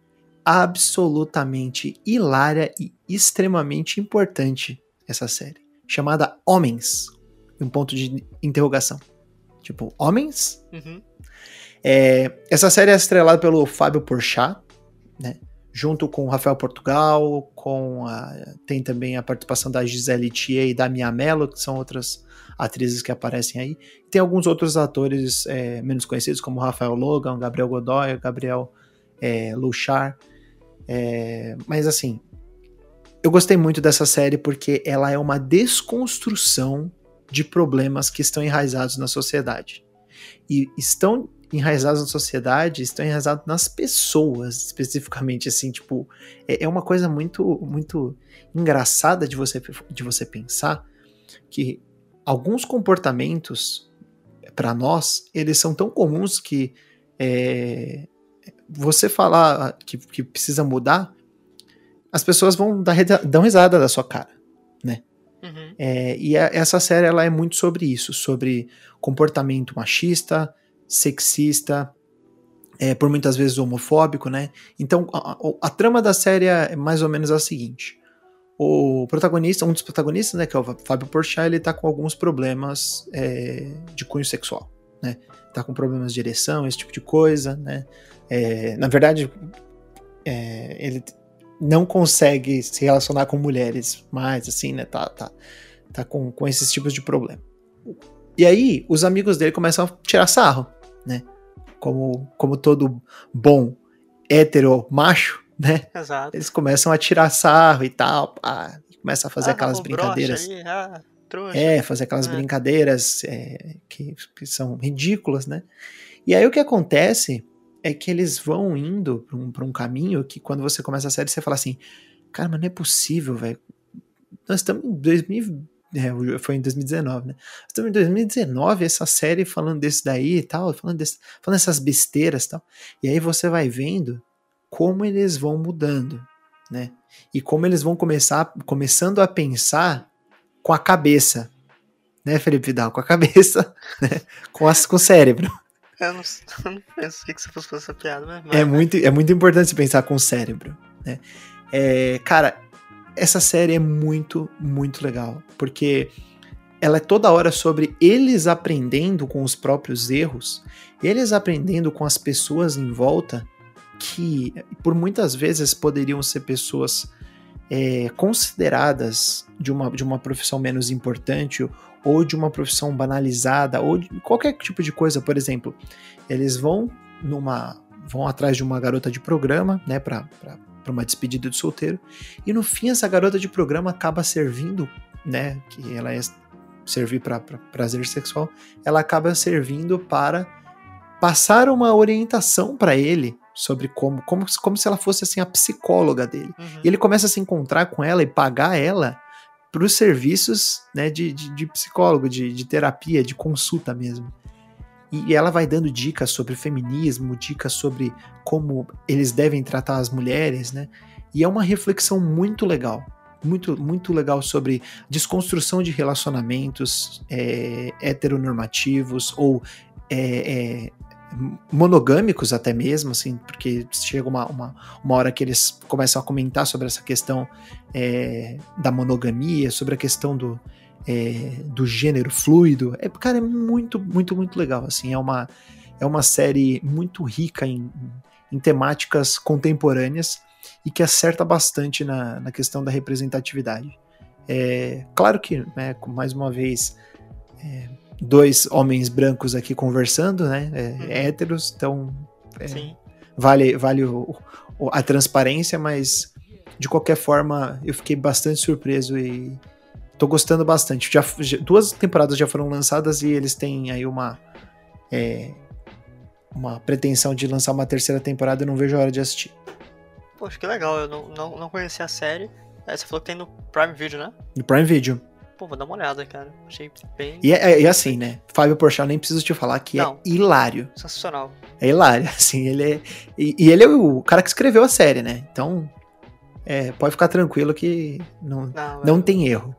absolutamente hilária e extremamente importante essa série, chamada Homens, um ponto de interrogação. Tipo, Homens? Uhum. É, essa série é estrelada pelo Fábio Porchat, né? Junto com o Rafael Portugal, com a, tem também a participação da Gisele Thier e da Mia Mello, que são outras atrizes que aparecem aí. Tem alguns outros atores é, menos conhecidos, como Rafael Logan, Gabriel Godoy, Gabriel é, Luchar. É, mas assim, eu gostei muito dessa série porque ela é uma desconstrução de problemas que estão enraizados na sociedade. E estão enraizados na sociedade, estão enraizados nas pessoas, especificamente, assim, tipo, é, é uma coisa muito, muito engraçada de você, de você pensar que alguns comportamentos, para nós, eles são tão comuns que é, você falar que, que precisa mudar as pessoas vão dar, dar risada da sua cara, né? Uhum. É, e a, essa série ela é muito sobre isso, sobre comportamento machista, sexista, é, por muitas vezes homofóbico, né? Então a, a, trama da série é mais ou menos a seguinte: o protagonista, um dos protagonistas, né, que é o Fábio Porchat, ele tá com alguns problemas é, de cunho sexual, né? Tá com problemas de ereção, esse tipo de coisa, né? É, na verdade, é, ele não consegue se relacionar com mulheres mais, assim, né? Tá, tá, tá com, com esses tipos de problema. E aí, os amigos dele começam a tirar sarro, né? Como, como todo bom hétero macho, né? Exato. Eles começam a tirar sarro e tal, pá, começa a fazer ah, aquelas brincadeiras. Aí, ah, é, fazer aquelas é. brincadeiras é, que, que são ridículas, né? E aí o que acontece é que eles vão indo pra um, pra um caminho que quando você começa a série você fala assim, cara, mas não é possível, velho. nós estamos em 2000, é, foi em 2019, né? Estamos em 2019, essa série falando desse daí e tal, falando, desse, falando dessas besteiras e tal. E aí você vai vendo como eles vão mudando, né? E como eles vão começar, começando a pensar com a cabeça, né, Felipe Vidal? Com a cabeça, né? Com, as, com o cérebro. Eu não, eu não pensei que você fosse fazer essa piada, mas. É muito, é muito importante pensar com o cérebro, né? É, cara, essa série é muito, muito legal, porque ela é toda hora sobre eles aprendendo com os próprios erros, eles aprendendo com as pessoas em volta que, por muitas vezes, poderiam ser pessoas é, consideradas de uma, de uma profissão menos importante ou de uma profissão banalizada ou de qualquer tipo de coisa, por exemplo, eles vão numa vão atrás de uma garota de programa, né, para para uma despedida de solteiro. E no fim, essa garota de programa acaba servindo, né? Que ela é servir para pra prazer sexual, ela acaba servindo para passar uma orientação para ele sobre como, como, como se ela fosse assim a psicóloga dele. Uhum. E ele começa a se encontrar com ela e pagar ela para os serviços né, de, de, de psicólogo, de, de terapia, de consulta mesmo. E ela vai dando dicas sobre feminismo, dicas sobre como eles devem tratar as mulheres, né? E é uma reflexão muito legal. Muito, muito legal sobre desconstrução de relacionamentos é, heteronormativos ou é, é, monogâmicos até mesmo, assim, porque chega uma, uma, uma hora que eles começam a comentar sobre essa questão é, da monogamia, sobre a questão do, é, do gênero fluido. É, cara, é muito, muito, muito legal. Assim, é uma, é uma série muito rica em, em temáticas contemporâneas e que acerta bastante na, na questão da representatividade. É, claro que, né, mais uma vez, é, dois homens brancos aqui conversando, né, é, uhum. héteros, então é, vale, vale o, o, a transparência, mas de qualquer forma eu fiquei bastante surpreso e tô gostando bastante. Já, já, duas temporadas já foram lançadas e eles têm aí uma é, uma pretensão de lançar uma terceira temporada. Eu não vejo a hora de assistir. Poxa, que legal. Eu não, não, não conhecia a série. É, você falou que tem no Prime Video, né? No Prime Video. Pô, vou dar uma olhada, cara. Achei bem. E, é, é, assim, né? Fábio Porchat, nem preciso te falar que é não. é hilário. Sensacional. É hilário, assim. Ele é. E, e, ele é o cara que escreveu a série, né? Então. É, pode ficar tranquilo que não, não, não tem erro.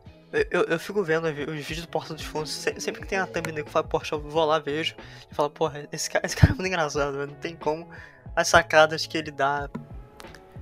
Eu, eu fico vendo os vídeos do Porta dos Fundos, sempre que tem a thumbnail que fala Porsche, eu vou lá, vejo, e falo, porra, esse cara, esse cara é muito engraçado, não tem como. As sacadas que ele dá,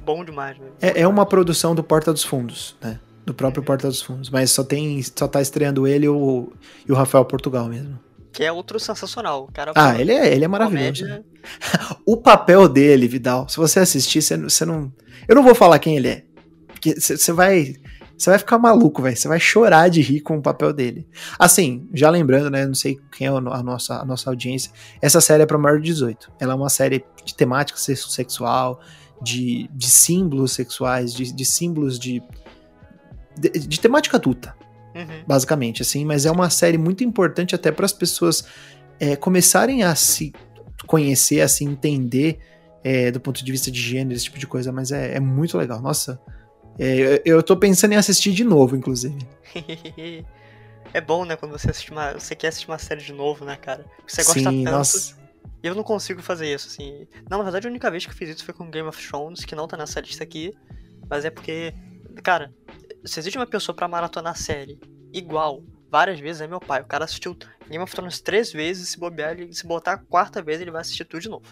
bom demais, velho. É, é uma produção do Porta dos Fundos, né? Do próprio Porta dos Fundos, mas só tem, só tá estreando ele e o, e o Rafael Portugal mesmo. Que é outro sensacional. O cara ah, ele é, ele é maravilhoso. Né? o papel dele, Vidal, se você assistir, você, você não. Eu não vou falar quem ele é. Porque você vai você vai ficar maluco, velho. Você vai chorar de rir com o papel dele. Assim, já lembrando, né? Não sei quem é a nossa, a nossa audiência. Essa série é para maior de 18. Ela é uma série de temática sexual, de, de símbolos sexuais, de, de símbolos de, de, de temática adulta. Uhum. Basicamente, assim. Mas é uma série muito importante até para as pessoas é, começarem a se conhecer, a se entender é, do ponto de vista de gênero, esse tipo de coisa. Mas é, é muito legal. Nossa é, eu tô pensando em assistir de novo, inclusive. é bom, né, quando você assiste uma, você quer assistir uma série de novo, né, cara? Você gosta Sim, tanto. Nossa. E eu não consigo fazer isso, assim. Não, na verdade, a única vez que eu fiz isso foi com Game of Thrones, que não tá nessa lista aqui. Mas é porque, cara, se existe uma pessoa para maratonar a série igual, várias vezes, é meu pai. O cara assistiu Game of Thrones três vezes, se bobear, ele, se botar a quarta vez, ele vai assistir tudo de novo.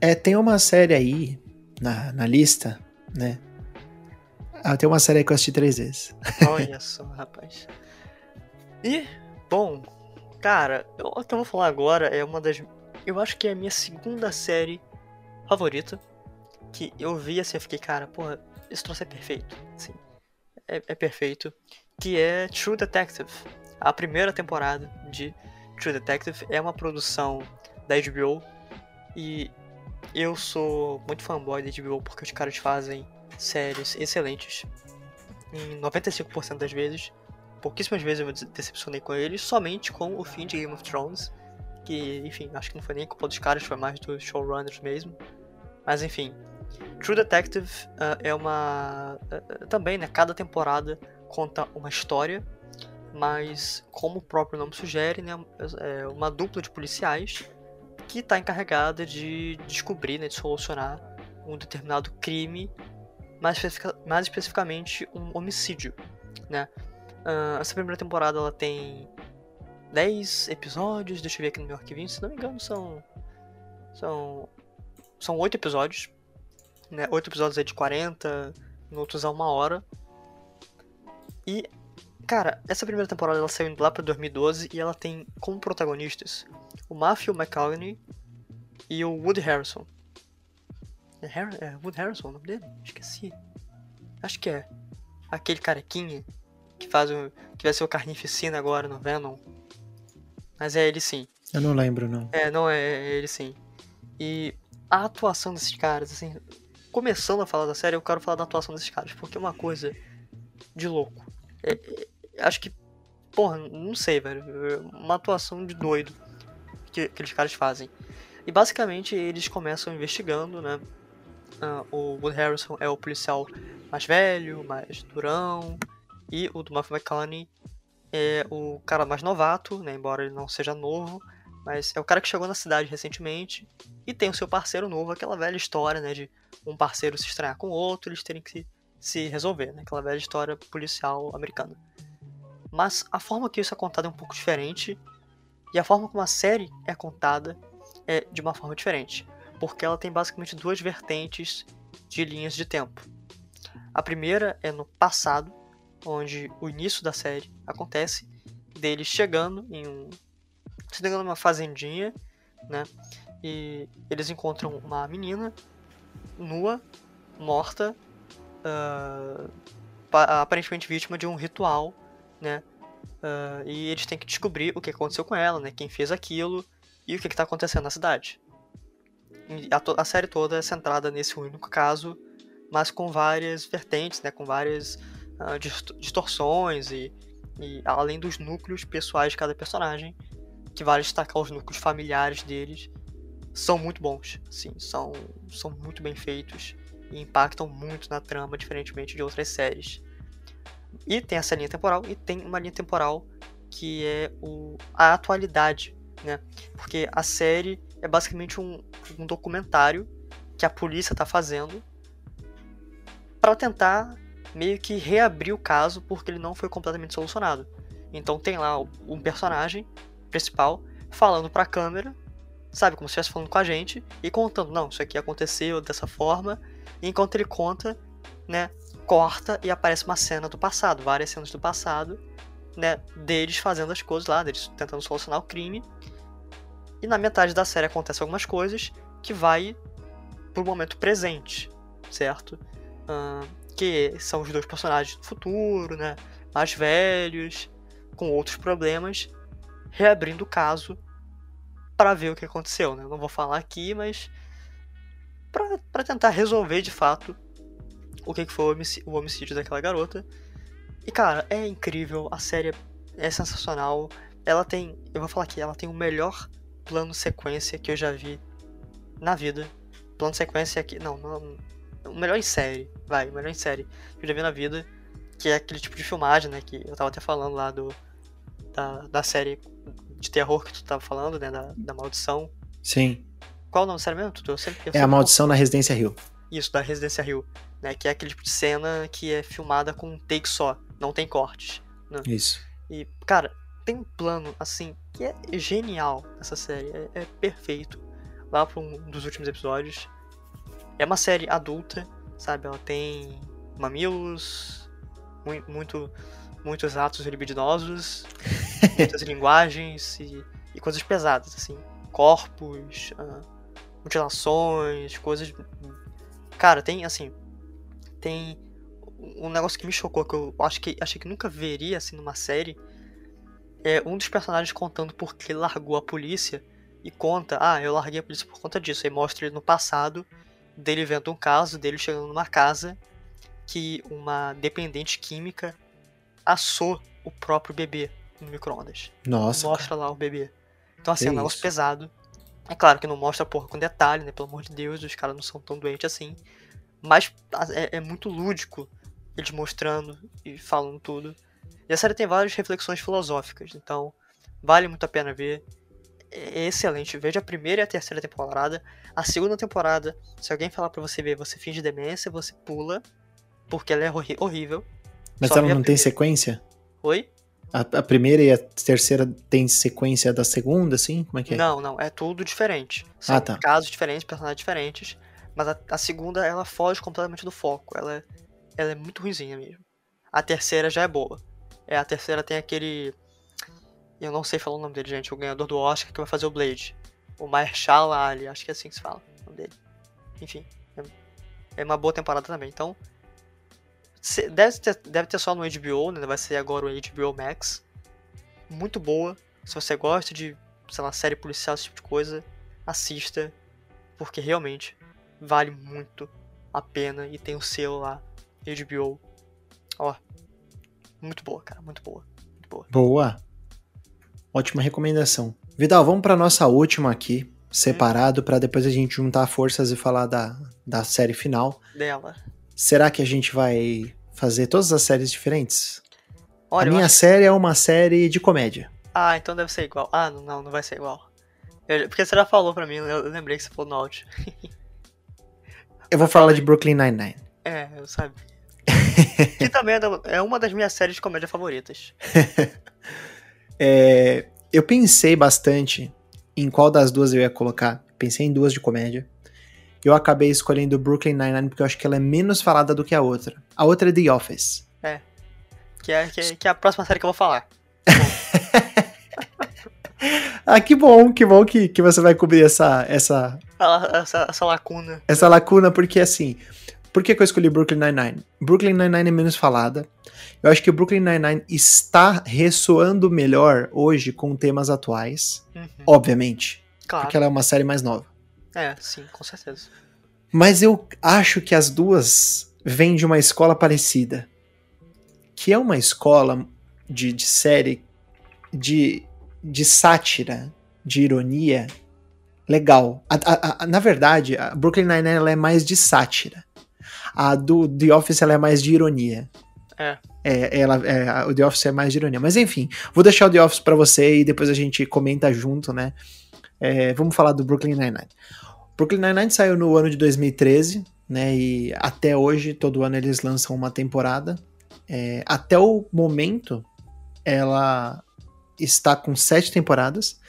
É, tem uma série aí na, na lista, né? Ah, tem uma série que eu assisti três vezes. Olha só, rapaz. E, bom, cara, eu, o que eu vou falar agora é uma das. Eu acho que é a minha segunda série favorita. Que eu vi assim, eu fiquei, cara, porra, esse troço é perfeito. Assim, é, é perfeito. Que é True Detective. A primeira temporada de True Detective é uma produção da HBO. E eu sou muito fanboy da HBO porque os caras fazem séries excelentes. Em 95% das vezes. Pouquíssimas vezes eu me decepcionei com eles, somente com o fim de Game of Thrones. Que, enfim, acho que não foi nem culpa dos caras, foi mais dos showrunners mesmo. Mas enfim. True Detective uh, é uma. Uh, também, né? Cada temporada conta uma história, mas como o próprio nome sugere, né, é uma dupla de policiais que está encarregada de descobrir, né, de solucionar um determinado crime, mais, mais especificamente um homicídio, né? Uh, essa primeira temporada ela tem 10 episódios, deixa eu ver aqui no meu arquivinho, se não me engano são são são 8 episódios, né? 8 episódios aí de 40 minutos a uma hora. E cara, essa primeira temporada ela saiu lá para 2012 e ela tem como protagonistas o Matthew McConaughey e o Wood Harrison. É, Har é Wood Harrison o nome dele? Esqueci. Acho que é. Aquele carequinha que faz o. que vai ser o Carnificina agora no Venom. Mas é ele sim. Eu não lembro, não. É, não, é, é ele sim. E a atuação desses caras, assim. Começando a falar da série, eu quero falar da atuação desses caras, porque é uma coisa de louco. É, é, acho que. Porra, não sei, velho. É uma atuação de doido que aqueles caras fazem. E basicamente eles começam investigando, né? Uh, o Wood Harrison é o policial mais velho, mais durão, e o do Matthew McConaughey é o cara mais novato, né? Embora ele não seja novo, mas é o cara que chegou na cidade recentemente e tem o seu parceiro novo, aquela velha história, né? De um parceiro se estranhar com o outro, eles terem que se resolver, né? Aquela velha história policial americana. Mas a forma que isso é contado é um pouco diferente e a forma como a série é contada é de uma forma diferente, porque ela tem basicamente duas vertentes de linhas de tempo. A primeira é no passado, onde o início da série acontece, deles chegando em um. chegando numa fazendinha, né? E eles encontram uma menina nua, morta, uh, aparentemente vítima de um ritual, né? Uh, e eles têm que descobrir o que aconteceu com ela, né? Quem fez aquilo e o que está acontecendo na cidade. A, a, série toda é centrada nesse único caso, mas com várias vertentes, né? Com várias uh, distorções e, e além dos núcleos pessoais de cada personagem, que vale destacar os núcleos familiares deles, são muito bons, sim, são, são muito bem feitos e impactam muito na trama, diferentemente de outras séries. E tem essa linha temporal e tem uma linha temporal que é o, a atualidade, né? Porque a série é basicamente um, um documentário que a polícia está fazendo para tentar meio que reabrir o caso porque ele não foi completamente solucionado. Então tem lá um personagem principal falando para a câmera, sabe, como se estivesse falando com a gente e contando, não, isso aqui aconteceu dessa forma. E enquanto ele conta, né, corta e aparece uma cena do passado, várias cenas do passado, né, deles fazendo as coisas lá, deles tentando solucionar o crime. E na metade da série acontecem algumas coisas que vai pro momento presente, certo? Uh, que são os dois personagens do futuro, né, mais velhos, com outros problemas, reabrindo o caso para ver o que aconteceu, né? Não vou falar aqui, mas para tentar resolver de fato o que foi o homicídio, o homicídio daquela garota. E cara, é incrível, a série é sensacional. Ela tem, eu vou falar aqui, ela tem o melhor plano sequência que eu já vi na vida. Plano sequência aqui, não, não, o melhor em série, vai, o melhor em série que eu já vi na vida, que é aquele tipo de filmagem, né, que eu tava até falando lá do da, da série de terror que tu tava falando, né, da, da maldição. Sim. Qual o nome da série mesmo? Eu sempre, eu é a maldição na Residência Rio. Isso, da Residência Rio né? Que é aquele tipo de cena que é filmada com um take só, não tem cortes. Né? Isso. E, cara, tem um plano, assim, que é genial essa série, é, é perfeito. Lá para um dos últimos episódios. É uma série adulta, sabe? Ela tem mamilos, muito, muito muitos atos libidinosos, muitas linguagens e, e, coisas pesadas, assim. Corpos, uh, mutilações, coisas. Cara, tem, assim, tem um negócio que me chocou, que eu acho que achei que nunca veria assim numa série. É um dos personagens contando porque ele largou a polícia e conta, ah, eu larguei a polícia por conta disso. Aí mostra ele no passado, dele vendo um caso, dele chegando numa casa que uma dependente química assou o próprio bebê no micro-ondas. Nossa. Mostra cara. lá o bebê. Então assim, é um negócio pesado. É claro que não mostra porra com detalhe, né? Pelo amor de Deus, os caras não são tão doentes assim. Mas é, é muito lúdico eles mostrando e falando tudo. E a série tem várias reflexões filosóficas, então vale muito a pena ver. É excelente. Veja a primeira e a terceira temporada. A segunda temporada, se alguém falar para você ver, você finge demência, você pula, porque ela é horrível. Mas Só ela não tem sequência? Oi? A, a, primeira e a terceira tem sequência da segunda, assim? Como é que é? Não, não, é tudo diferente. São ah, tá. casos diferentes, personagens diferentes. Mas a, a, segunda, ela foge completamente do foco. Ela, ela é muito ruizinha mesmo. A terceira já é boa. É, a terceira tem aquele. Eu não sei falar o nome dele, gente. O ganhador do Oscar que vai fazer o Blade. O Marshall Ali, acho que é assim que se fala o nome dele. Enfim. É, é uma boa temporada também. Então. Deve ter, deve ter só no HBO, né? Vai ser agora o HBO Max. Muito boa. Se você gosta de, sei lá, série policial, esse tipo de coisa, assista. Porque realmente vale muito a pena e tem o selo lá, HBO. Ó, muito boa, cara, muito boa. Muito boa. Boa. Ótima recomendação. Vidal, vamos para nossa última aqui, separado, hum. para depois a gente juntar forças e falar da, da série final. Dela. Será que a gente vai fazer todas as séries diferentes? Olha, a minha acho... série é uma série de comédia. Ah, então deve ser igual. Ah, não, não vai ser igual. Eu, porque você já falou pra mim, eu lembrei que você falou no áudio. Eu vou falar de Brooklyn Nine-Nine. É, eu sabia. que também é, é uma das minhas séries de comédia favoritas. é, eu pensei bastante em qual das duas eu ia colocar. Pensei em duas de comédia. Eu acabei escolhendo Brooklyn Nine-Nine porque eu acho que ela é menos falada do que a outra. A outra é The Office. É. Que é, que é, que é a próxima série que eu vou falar. ah, que bom, que bom que, que você vai cobrir essa, essa... essa, essa lacuna. Essa lacuna, porque assim, por que, que eu escolhi Brooklyn Nine-Nine? Brooklyn Nine-Nine é menos falada. Eu acho que Brooklyn Nine-Nine está ressoando melhor hoje com temas atuais, uhum. obviamente. Claro. Porque ela é uma série mais nova. É, sim, com certeza. Mas eu acho que as duas vêm de uma escola parecida. Que é uma escola de, de série de de sátira, de ironia, legal. A, a, a, na verdade, a Brooklyn Nine-Nine é mais de sátira. A do The Office ela é mais de ironia. É. É, ela, é, o The Office é mais de ironia. Mas enfim, vou deixar o The Office pra você e depois a gente comenta junto, né? É, vamos falar do Brooklyn Nine-Nine. Brooklyn Nine-Nine saiu no ano de 2013, né? E até hoje, todo ano eles lançam uma temporada. É, até o momento, ela está com sete temporadas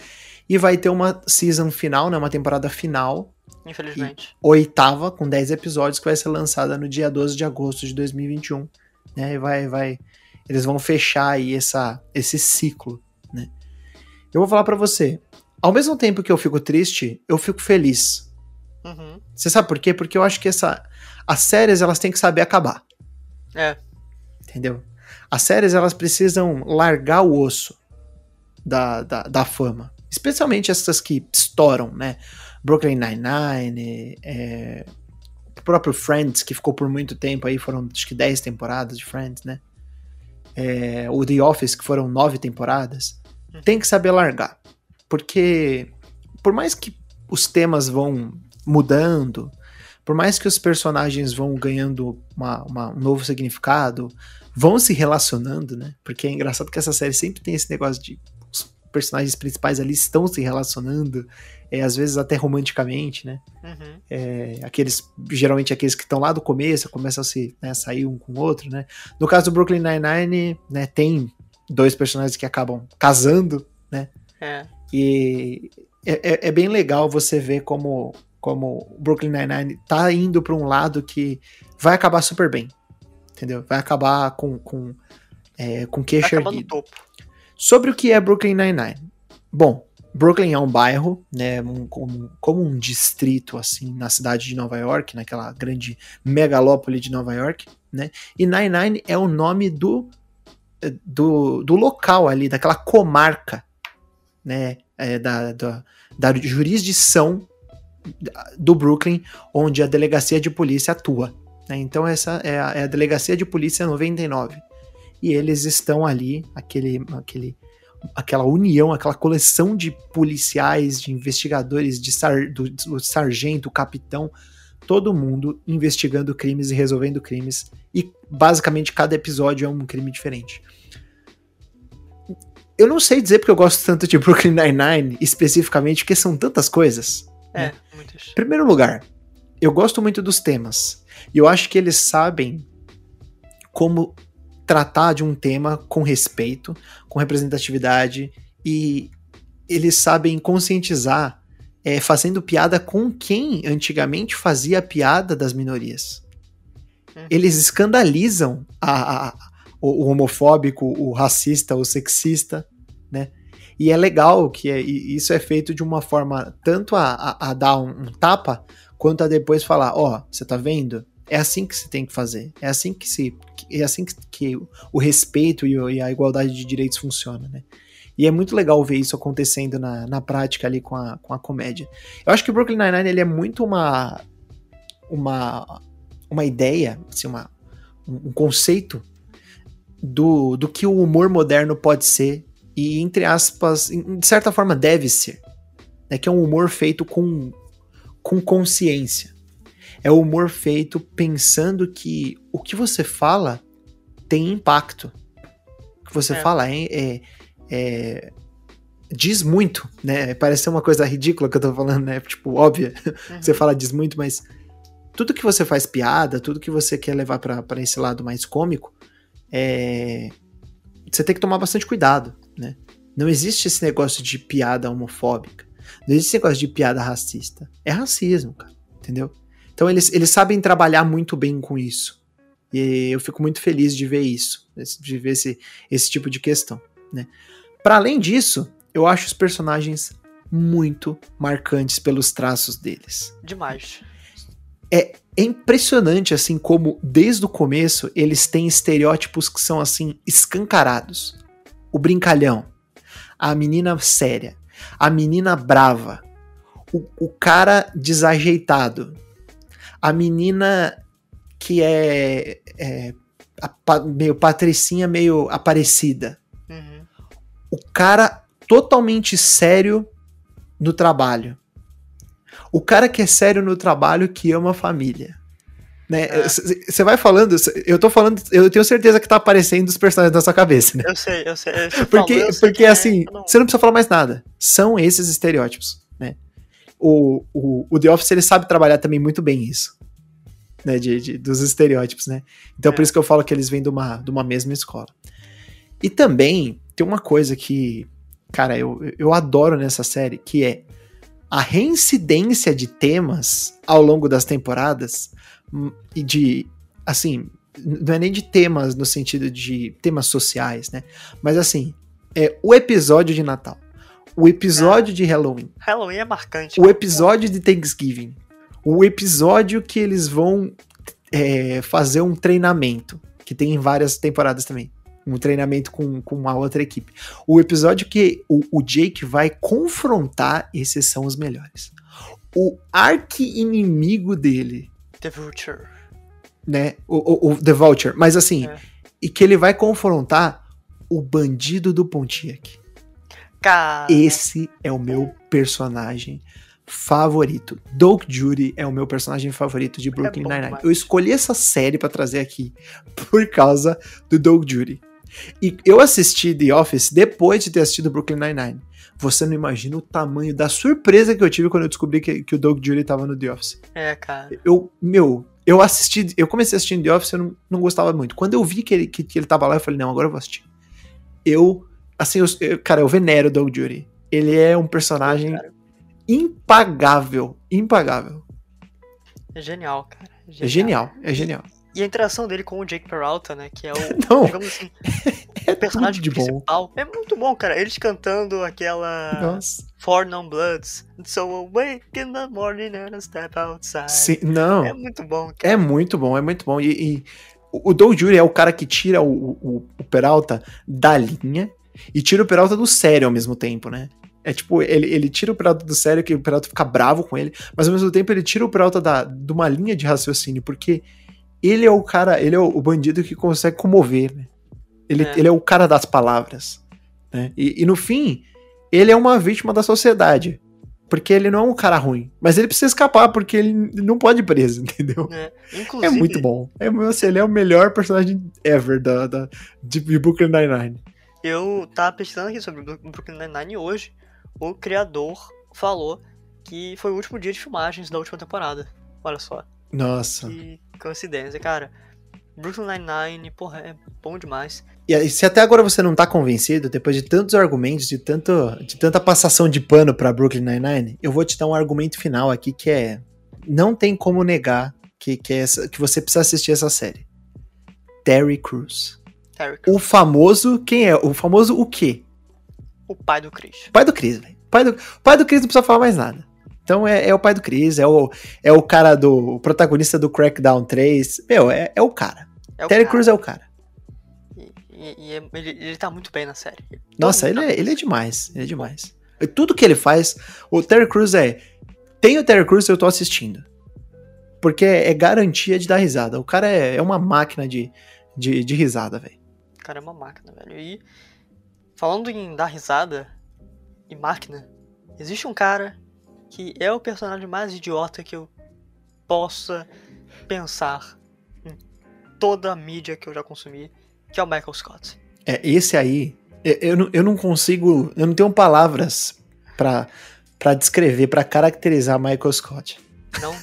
e vai ter uma season final, né, uma temporada final. Infelizmente. Oitava, com 10 episódios, que vai ser lançada no dia 12 de agosto de 2021. Né, e vai, vai, eles vão fechar aí essa, esse ciclo, né. Eu vou falar para você, ao mesmo tempo que eu fico triste, eu fico feliz. Uhum. Você sabe por quê? Porque eu acho que essa, as séries, elas têm que saber acabar. É. Entendeu? As séries, elas precisam largar o osso da, da, da fama. Especialmente essas que estouram, né? Brooklyn Nine-Nine, é, o próprio Friends, que ficou por muito tempo aí, foram acho que 10 temporadas de Friends, né? É, o The Office, que foram 9 temporadas. Uhum. Tem que saber largar. Porque, por mais que os temas vão mudando, por mais que os personagens vão ganhando uma, uma, um novo significado, vão se relacionando, né? Porque é engraçado que essa série sempre tem esse negócio de personagens principais ali estão se relacionando, é, às vezes até romanticamente, né? Uhum. É, aqueles, geralmente aqueles que estão lá do começo, começam a se né, sair um com o outro, né? No caso do Brooklyn Nine-Nine, né, tem dois personagens que acabam casando, né? É. E é, é, é bem legal você ver como como Brooklyn Nine-Nine tá indo para um lado que vai acabar super bem, entendeu? Vai acabar com com, é, com queixo erguido. topo. Sobre o que é Brooklyn Nine-Nine. Bom, Brooklyn é um bairro, né, um, como, como, um distrito assim na cidade de Nova York, naquela grande megalópole de Nova York, né? E Nine-Nine é o nome do, do, do local ali, daquela comarca, né, é, da, da, da jurisdição do Brooklyn, onde a delegacia de polícia atua. Né? Então essa é a, é a delegacia de polícia 99 e eles estão ali, aquele, aquele, aquela união, aquela coleção de policiais, de investigadores, de sar, do, do sargento, capitão, todo mundo investigando crimes e resolvendo crimes. E basicamente cada episódio é um crime diferente. Eu não sei dizer porque eu gosto tanto de Brooklyn Nine-Nine especificamente, porque são tantas coisas. É, né? muitas. Em primeiro lugar, eu gosto muito dos temas. E eu acho que eles sabem como tratar de um tema com respeito, com representatividade e eles sabem conscientizar, é, fazendo piada com quem antigamente fazia piada das minorias. Uhum. Eles escandalizam a, a, o, o homofóbico, o racista, o sexista, né? E é legal que é, isso é feito de uma forma tanto a, a, a dar um, um, tapa, quanto a depois falar, ó, oh, você tá vendo? É assim que se tem que fazer. É assim que se é assim que, que o respeito e, a igualdade de direitos funciona, né? E é muito legal ver isso acontecendo na, na prática ali com a, com a comédia. Eu acho que o Brooklyn Nine-Nine ele é muito uma uma uma ideia, assim, uma, um conceito do, do que o humor moderno pode ser e, entre aspas, de certa forma deve ser. Né? Que é um humor feito com, com consciência. É o humor feito pensando que o que você fala tem impacto. O que você é. fala é, é, é, diz muito, né? Parece ser uma coisa ridícula que eu tô falando, né? Tipo, óbvia. Uhum. Você fala diz muito, mas tudo que você faz piada, tudo que você quer levar para esse lado mais cômico, é, você tem que tomar bastante cuidado, né? Não existe esse negócio de piada homofóbica. Não existe esse negócio de piada racista. É racismo, cara. Entendeu? Então eles, eles sabem trabalhar muito bem com isso. E eu fico muito feliz de ver isso, de ver esse, esse tipo de questão, né? Para além disso, eu acho os personagens muito marcantes pelos traços deles. Demais. É, é impressionante, assim, como desde o começo eles têm estereótipos que são, assim, escancarados. O brincalhão, a menina séria, a menina brava, o, o cara desajeitado, a menina que é, é a, meio patricinha, meio aparecida. Uhum. O cara totalmente sério no trabalho. O cara que é sério no trabalho que ama a família. Né? Você é. vai falando, eu tô falando, eu tenho certeza que tá aparecendo os personagens na sua cabeça, né? Eu sei, eu sei. Eu porque eu sei porque assim, é, você não precisa falar mais nada. São esses estereótipos? O, o, o The Office ele sabe trabalhar também muito bem isso. Né, de, de dos estereótipos, né? Então é. por isso que eu falo que eles vêm de uma, de uma mesma escola. E também tem uma coisa que, cara, eu, eu adoro nessa série, que é a reincidência de temas ao longo das temporadas e de, assim, não é nem de temas no sentido de temas sociais, né? Mas assim, é o episódio de Natal, o episódio de Halloween. Halloween é marcante. O episódio de Thanksgiving. O episódio que eles vão é, fazer um treinamento, que tem em várias temporadas também. Um treinamento com, com uma outra equipe. O episódio que o, o Jake vai confrontar, esses são os melhores. O arqui-inimigo dele, The Vulture. Né? O, o, o The Vulture. Mas assim, é. e que ele vai confrontar o bandido do Pontiac. Cara. Esse é o meu personagem favorito. Doug Judy é o meu personagem favorito de Brooklyn é Nine-Nine. Eu escolhi essa série para trazer aqui por causa do Doug Judy. E eu assisti The Office depois de ter assistido Brooklyn Nine-Nine. Você não imagina o tamanho da surpresa que eu tive quando eu descobri que, que o Doug Jury tava no The Office. É, cara. Eu, meu, eu assisti, eu comecei assistindo The Office, eu não, não gostava muito. Quando eu vi que ele, que, que ele tava lá, eu falei, não, agora eu vou assistir. Eu, assim, eu, eu, cara, eu venero o Doug Jury. Ele é um personagem impagável, impagável. É genial, cara. Genial. É genial, é genial. E a interação dele com o Jake Peralta, né? Que é o, Não, digamos assim, é o personagem principal. Bom. É muito bom, cara. Eles cantando aquela Nossa. For Non Bloods. So wake in the morning and step outside. Sim, não. É muito bom, cara. É muito bom, é muito bom. E, e o Doug Jury é o cara que tira o, o, o Peralta da linha e tira o Peralta do sério ao mesmo tempo, né? É tipo, ele, ele tira o Peralta do sério, que o Peralta fica bravo com ele, mas ao mesmo tempo ele tira o Peralta da, de uma linha de raciocínio, porque ele é o cara, ele é o, bandido que consegue comover, né? Ele é. ele é o cara das palavras. Né? E, e, no fim, ele é uma vítima da sociedade. Porque ele não é um cara ruim. Mas ele precisa escapar, porque ele não pode ir preso, entendeu? É, É muito bom. É, assim, ele é o melhor personagem ever da, da, de, de Brooklyn Nine-Nine. Eu tava pesquisando aqui sobre o Brooklyn Nine-Nine hoje o criador falou que foi o último dia de filmagens da última temporada. Olha só, Nossa. que coincidência, cara. Brooklyn Nine-Nine, porra, é bom demais. E se até agora você não tá convencido, depois de tantos argumentos, de, tanto, de tanta passação de pano pra Brooklyn Nine-Nine, eu vou te dar um argumento final aqui que é. Não tem como negar que, que, essa, que você precisa assistir essa série. Terry Crews. Terry O famoso. Quem é? O famoso o quê? o pai do Chris. Pai do Chris, velho. Pai do, pai do Chris não precisa falar mais nada. Então é, é o pai do Chris, é o, é o cara do. O protagonista do Crackdown 3. Meu, é, é o cara. É o Terry cara. Crews é o cara. E, e- e é- ele, ele tá muito bem na série. Nossa, ele tá é, bem. ele é demais. Ele é demais. E Tudo que ele faz, o Terry Crews é. Tem o Terry Crews, eu tô assistindo. Porque é garantia de dar risada. O cara é, é uma máquina de, de, de risada, velho. Cara é uma máquina, velho. E falando em dar risada e máquina, existe um cara que é o personagem mais idiota que eu possa pensar em toda a mídia que eu já consumi, que é o Michael Scott. É, esse aí, eu, eu, não, eu não consigo. Eu não tenho palavras pra, pra descrever, pra caracterizar Michael Scott. Não,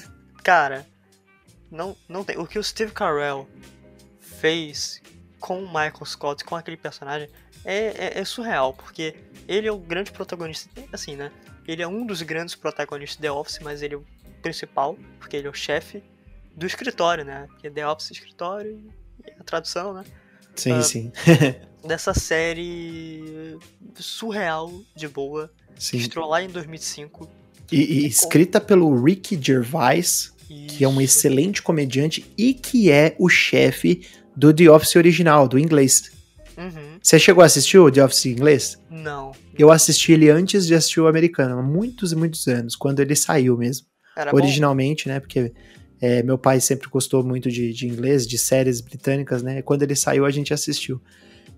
cara, não, não tem. O que o Steve Carell fez com o Michael Scott, com aquele personagem, é, é, é surreal, porque ele é o grande protagonista, assim, né? Ele é um dos grandes protagonistas de The Office, mas ele é o principal, porque ele é o chefe do escritório, né? Porque The Office é escritório e a tradução, né? Sim, Ah, sim. Dessa série surreal de boa, que sim. estreou lá em 2005. E, e escrita pelo Ricky Gervais, que é um Isso. excelente comediante e que é o chefe do The Office original, do inglês. Uhum. Você chegou a assistir o The Office em inglês? Não. Eu assisti ele antes de assistir o americano, há muitos e muitos anos, quando ele saiu mesmo. Era bom? Originalmente, né? Porque é, meu pai sempre gostou muito de, de inglês, de séries britânicas, né? E quando ele saiu, a gente assistiu.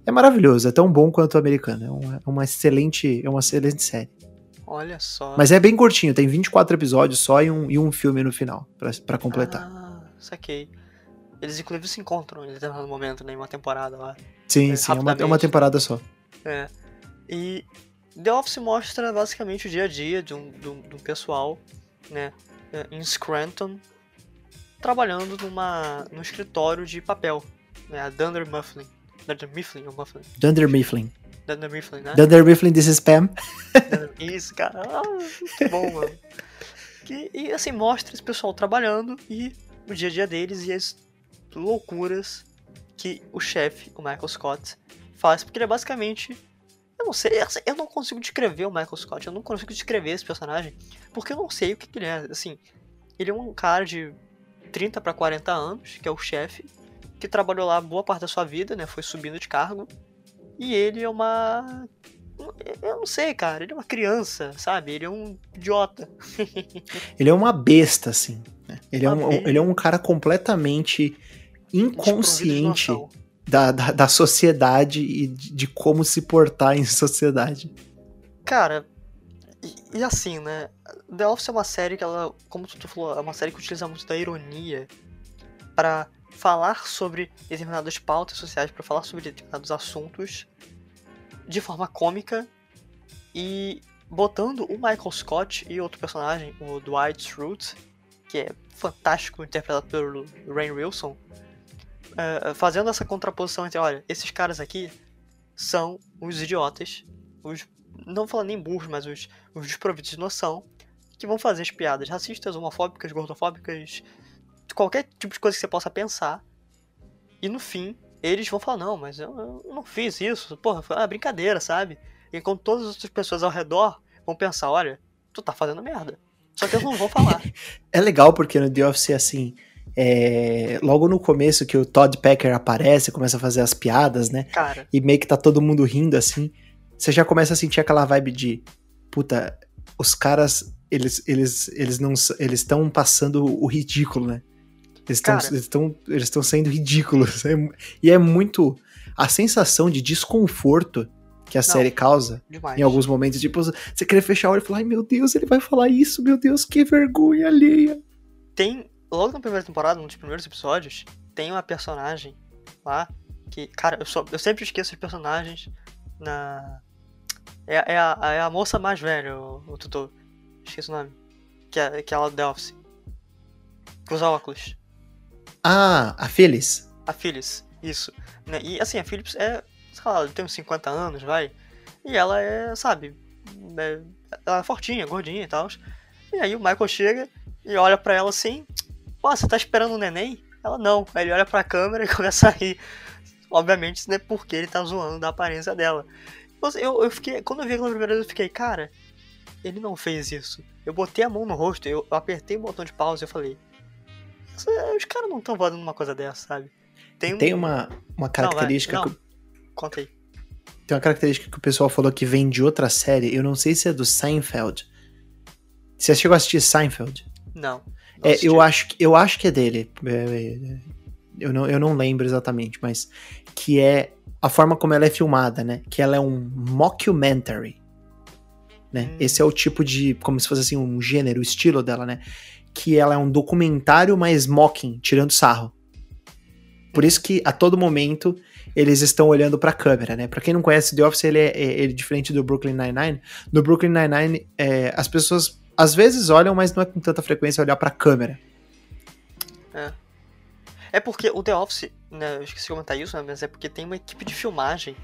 É maravilhoso, é tão bom quanto o americano. É uma, uma excelente, é uma excelente série. Olha só. Mas é bem curtinho, tem 24 episódios só e um, e um filme no final, pra completar. Ah, saquei. Eles inclusive se encontram em determinado momento, né? Em uma temporada lá. sim, é, sim, é uma, é uma temporada só. É. E The Office mostra basicamente o dia a dia de um, de um, de um pessoal, né? é, Em Scranton, trabalhando numa, num escritório de papel. Né, a Dunder Mifflin. Dunder Mifflin ou Mifflin? Dunder Mifflin. Dunder Mifflin, né? Dunder Mifflin, this is Spam. Isso, cara. Ah, muito bom, mano. Que, e assim, mostra esse pessoal trabalhando e o dia a dia deles e as loucuras que o chefe, o Michael Scott, faz. Porque ele é basicamente. Eu não sei, eu não consigo descrever o Michael Scott, eu não consigo descrever esse personagem, porque eu não sei o que, que ele é. Assim, ele é um cara de 30 para 40 anos, que é o chefe, que trabalhou lá boa parte da sua vida, né? Foi subindo de cargo. E ele é uma eu não sei, cara. Ele é uma criança, sabe? Ele é um idiota. Ele é uma besta, assim. né? Ele, é um, ele é um cara completamente inconsciente da, da, da sociedade e de, como se portar em sociedade. Cara, e, e assim, né? The Office é uma série que ela, como tu falou, é uma série que utiliza muito da ironia pra falar sobre determinadas pautas sociais, pra falar sobre determinados assuntos de forma cômica e botando o Michael Scott e outro personagem, o Dwight Schrute, que é fantástico, interpretado pelo Rain Wilson, eh, fazendo essa contraposição entre, olha, esses caras aqui são os idiotas, os não falando nem burros, mas os, os desprovidos de noção, que vão fazer as piadas racistas, homofóbicas, gordofóbicas, qualquer tipo de coisa que você possa pensar. E no fim, eles vão falar, não, mas eu, eu não fiz isso, porra, foi uma brincadeira, sabe? Enquanto todas as outras pessoas ao redor vão pensar, olha, tu tá fazendo merda. Só que eles não vão falar. É legal porque no The Office, assim, é, logo no começo que o Todd Packer aparece, começa a fazer as piadas, né? Cara, E meio que tá todo mundo rindo, assim, você já começa a sentir aquela vibe de, puta, os caras, eles eles eles não eles estão passando o ridículo, né? Eles estão eles estão eles estão sendo ridículos. É e é muito a sensação de desconforto que a Não, série causa. Demais. Em alguns momentos, tipo, você querer fechar o olho e falar, ai meu Deus, ele vai falar isso, meu Deus, que vergonha alheia. Tem, logo na primeira temporada, um dos primeiros episódios, tem uma personagem lá que, cara, eu, só, eu sempre esqueço os personagens na. É, é, a, é a moça mais velha, o, o tutor. Esqueci o nome. Que é, que é ela do The Office. Que usa óculos. Ah, a Phyllis. A Phyllis, isso. Né, E assim, a Phyllis é, sei lá, tem uns 50 anos, vai. E ela é, sabe, é, ela é fortinha, gordinha e tal. E aí o Michael chega e olha pra ela assim, pô, você tá esperando um neném? Ela não. Aí ele olha pra câmera e começa a rir. Obviamente isso não é porque ele tá zoando da aparência dela. Então, assim, Eu, eu fiquei, quando eu vi aquela primeira vez, eu fiquei, cara, ele não fez isso. Eu botei a mão no rosto, eu, eu apertei o botão de pausa e eu falei, "Isso- os caras não estão fazendo uma coisa dessa, sabe? um- Tem uma, uma característica não, que, Conta aí. tem uma característica que o pessoal falou que vem de outra série, eu não sei se é do Seinfeld. Você chegou a assistir Seinfeld? Não. É, eu, acho, que- eu acho que é dele. É, é, eu, não, eu não lembro exatamente, mas que é a forma como ela é filmada, né? Que ela é um mockumentary. Né? Hum. Esse é o tipo de. Como se fosse assim, um gênero, o estilo dela, né? Que ela é um documentário, mas mocking, tirando sarro. Por isso que a todo momento eles estão olhando pra câmera, né? Pra quem não conhece The Office, ele é, é- ele é diferente do Brooklyn Nine-Nine. No Brooklyn Nine-Nine, é, as pessoas às vezes olham, mas não é com tanta frequência olhar pra câmera. É porque o The Office, né, eu esqueci de comentar isso, né, mas é porque tem uma equipe de filmagem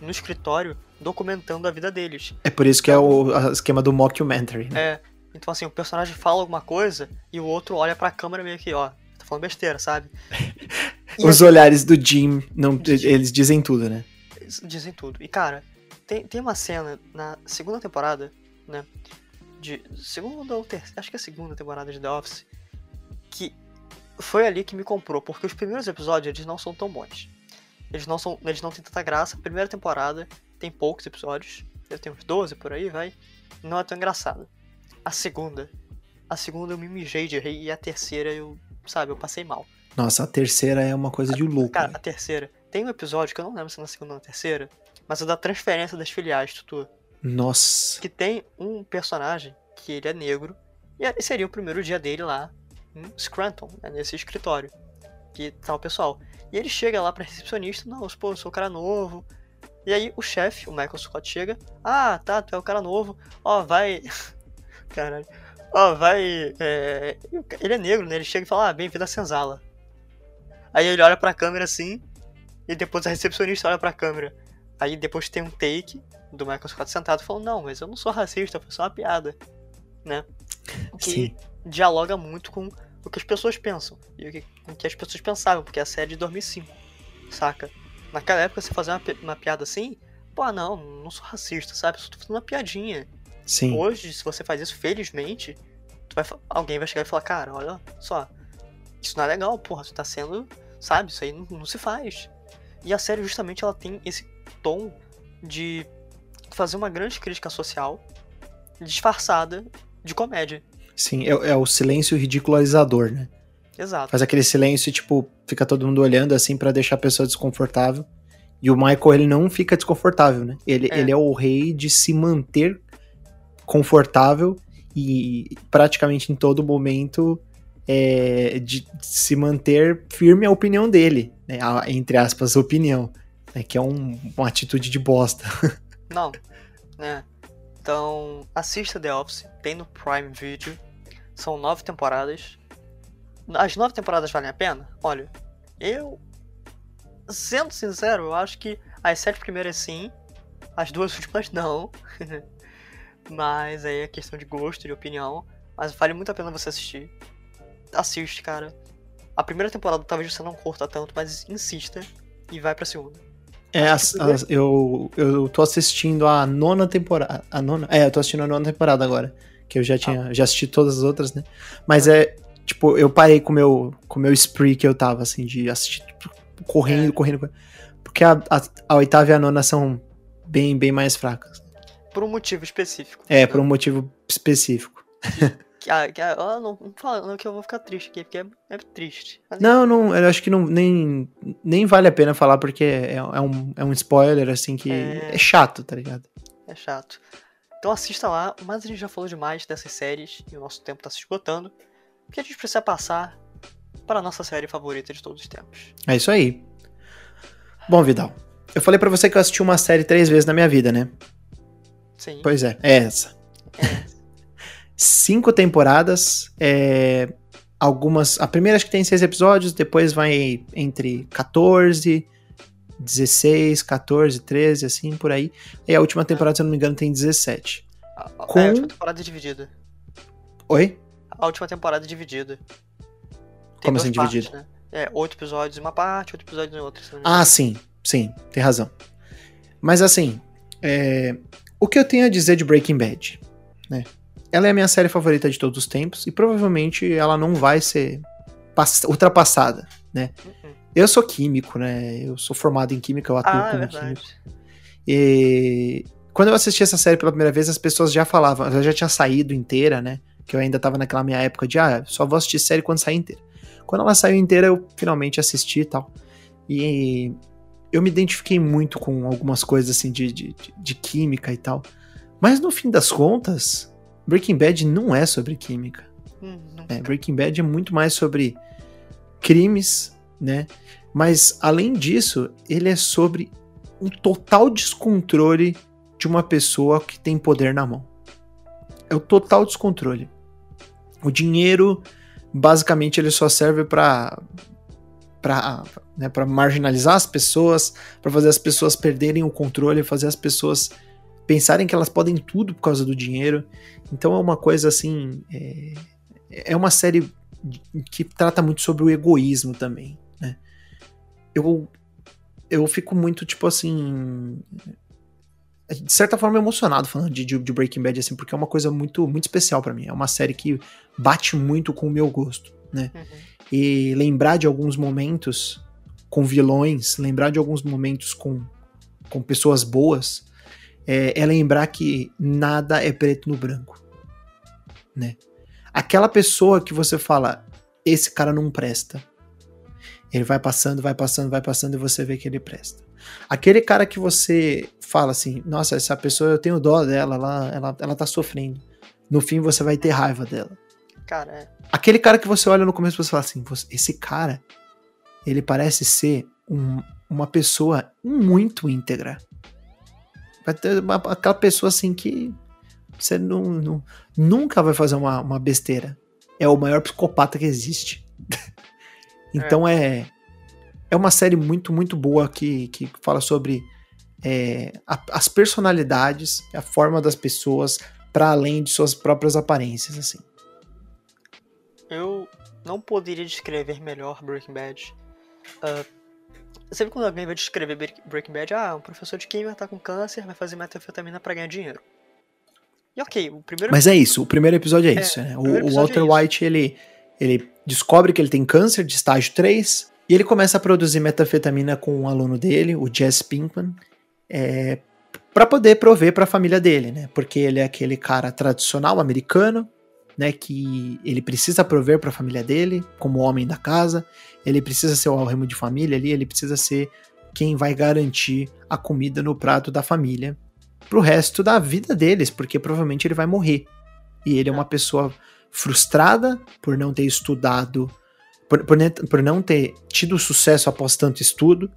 no escritório documentando a vida deles. É por isso que é o a- esquema do mockumentary, né? É, então assim, o personagem fala alguma coisa e o outro olha pra câmera meio que, ó, tá falando besteira, sabe? E Os olhares do Jim, não, eles dizem tudo, né? Eles dizem tudo. E cara, tem, tem uma cena na segunda temporada, né? De. Segunda ou terceira. Acho que é a segunda temporada de The Office. Que foi ali que me comprou. Porque os primeiros episódios eles não são tão bons. Eles não, são, eles não têm tanta graça. A primeira temporada tem poucos episódios. Deve ter uns 12 por aí, vai. Não é tão engraçado. A segunda. A segunda eu me mijei de rir. E a terceira eu. Sabe, eu passei mal. Nossa, a terceira é uma coisa de louco. Cara, né? a terceira. Tem um episódio que eu não lembro se é na segunda ou na terceira, mas é da transferência das filiais, Tutu. Nossa. Que tem um personagem que ele é negro, e seria o primeiro dia dele lá em Scranton, né, nesse escritório. Que tá o pessoal. E ele chega lá pra recepcionista, não, pô, eu sou o cara novo. E aí o chefe, o Michael Scott, chega, ah, tá, tu é o cara novo, ó, vai. Caralho. Ó, vai. é, Ele é negro, né? Ele chega e fala, ah, bem-vindo à senzala. Aí ele olha pra câmera assim, e depois a recepcionista olha pra câmera. Aí depois tem um take do Michael Scott sentado falando, não, mas eu não sou racista, foi só uma piada. Né? Que Sim. dialoga muito com o que as pessoas pensam. E o que, com o que as pessoas pensavam, porque a série é de 2005. Saca? Naquela época, você fazer uma, uma piada assim, pô, não, não sou racista, sabe? Só tô fazendo uma piadinha. Sim. Hoje, se você faz isso, felizmente, vai, alguém vai chegar e falar, cara, olha só, isso não é legal, porra, tu tá sendo, sabe, isso aí não, não se faz. E a série justamente ela tem esse tom de fazer uma grande crítica social disfarçada de comédia. Sim, é, é o silêncio ridicularizador, né? Exato. Faz aquele silêncio, tipo, fica todo mundo olhando assim pra deixar a pessoa desconfortável. E o Michael, ele não fica desconfortável, né? Ele É. ele é o rei de se manter confortável e praticamente em todo momento é, de se manter firme à opinião dele, né? A- entre aspas, opinião. Né? Que é um- uma atitude de bosta. Não, né? Então, assista The Office, tem no Prime Video. São nove temporadas. As nove temporadas valem a pena? Olha, eu. Sendo sincero, eu acho que as sete primeiras sim, as duas últimas não. Mas aí é questão de gosto, de opinião. Mas vale muito a pena você assistir. Assiste, cara. A primeira temporada talvez você não curta tanto, mas insista e vai pra segunda. É, as- as- eu, eu tô assistindo a nona temporada. A nona? É, eu tô assistindo a nona temporada agora. Que eu já tinha. Já assisti todas as outras, né? Mas é. Tipo, eu parei com o meu, com o meu spree que eu tava, assim, de assistir tipo, correndo, É. correndo, correndo. Porque a, a, a oitava e a nona são bem, bem mais fracas. Por um motivo específico. É, por um motivo específico. Que, ah, que, ah, não, não fala que eu vou ficar triste aqui, porque é, é triste. Mas, não, não, eu acho que não, nem, nem vale a pena falar, porque é, é, um, é um spoiler, assim, que é... é chato, tá ligado? É chato. Então assista lá, mas a gente já falou demais dessas séries e o nosso tempo tá se esgotando. O que a gente precisa passar para a nossa série favorita de todos os tempos. É isso aí. Bom, Vidal, eu falei para você que eu assisti uma série três vezes na minha vida, né? Sim. Pois é, é essa. É. Cinco temporadas, é, algumas. A primeira acho que tem seis episódios, depois vai entre 14, 16, 14, 13, assim, por aí. E a última temporada, se eu não me engano, tem 17. A, Com... É, a última temporada é dividida. Oi? A última temporada é dividida. Tem Como assim partes, dividido? Né? É, oito episódios em uma parte, oito episódios em outra. Ah, sim, sim, tem razão. Mas assim, é... o que eu tenho a dizer de Breaking Bad, né? Ela é a minha série favorita de todos os tempos e provavelmente ela não vai ser ultrapassada, né? Uhum. Eu sou químico, né? Eu sou formado em química, eu atuo ah, como é químico. E quando eu assisti essa série pela primeira vez, as pessoas já falavam, ela já tinha saído inteira, né? Que eu ainda tava naquela minha época de, ah, só vou assistir série quando sair inteira. Quando ela saiu inteira, eu finalmente assisti e tal. E eu me identifiquei muito com algumas coisas assim de, de, de química e tal. Mas no fim das contas, Breaking Bad não é sobre química. Hum, é, Breaking Bad é muito mais sobre crimes, né? Mas além disso, ele é sobre um total descontrole de uma pessoa que tem poder na mão. É o total descontrole. O dinheiro basicamente ele só serve para para né, marginalizar as pessoas, para fazer as pessoas perderem o controle, fazer as pessoas pensarem que elas podem tudo por causa do dinheiro. Então é uma coisa assim. É, é uma série que trata muito sobre o egoísmo também. Né? Eu, eu fico muito, tipo assim de certa forma emocionado falando de, de, Breaking Bad, assim, porque é uma coisa muito, muito especial para mim. É uma série que bate muito com o meu gosto, né? Uhum. E lembrar de alguns momentos com vilões, lembrar de alguns momentos com, com pessoas boas, é, é lembrar que nada é preto no branco, né? Aquela pessoa que você fala, esse cara não presta. Ele vai passando, vai passando, vai passando e você vê que ele presta. Aquele cara que você fala assim, nossa, essa pessoa eu tenho dó dela, ela, ela, ela tá sofrendo. No fim você vai ter raiva dela. Cara, é. Aquele cara que você olha no começo e você fala assim, esse cara, ele parece ser um, uma pessoa muito íntegra. Vai ter uma, aquela pessoa assim que você não, não, nunca vai fazer uma, uma besteira. É o maior psicopata que existe. então é. é é uma série muito, muito boa que, que fala sobre é, a, as personalidades, a forma das pessoas, para além de suas próprias aparências, assim. Eu não poderia descrever melhor Breaking Bad. Uh, sempre quando alguém vai descrever Breaking Bad, ah, um professor de química tá com câncer, vai fazer metanfetamina para ganhar dinheiro. E ok, o primeiro. Mas é isso, o primeiro episódio é, é isso. Né? O, o, Walter é White, ele, ele descobre que ele tem câncer de estágio 3, e ele começa a produzir metafetamina com um aluno dele, o Jess Pinkman, é, para poder prover para a família dele, né? Porque ele é aquele cara tradicional americano, né? Que ele precisa prover para a família dele, como homem da casa. Ele precisa ser o alremo de família ali, ele precisa ser quem vai garantir a comida no prato da família pro resto da vida deles, porque provavelmente ele vai morrer. E ele é uma pessoa frustrada por não ter estudado por, por, por não ter tido sucesso após tanto estudo.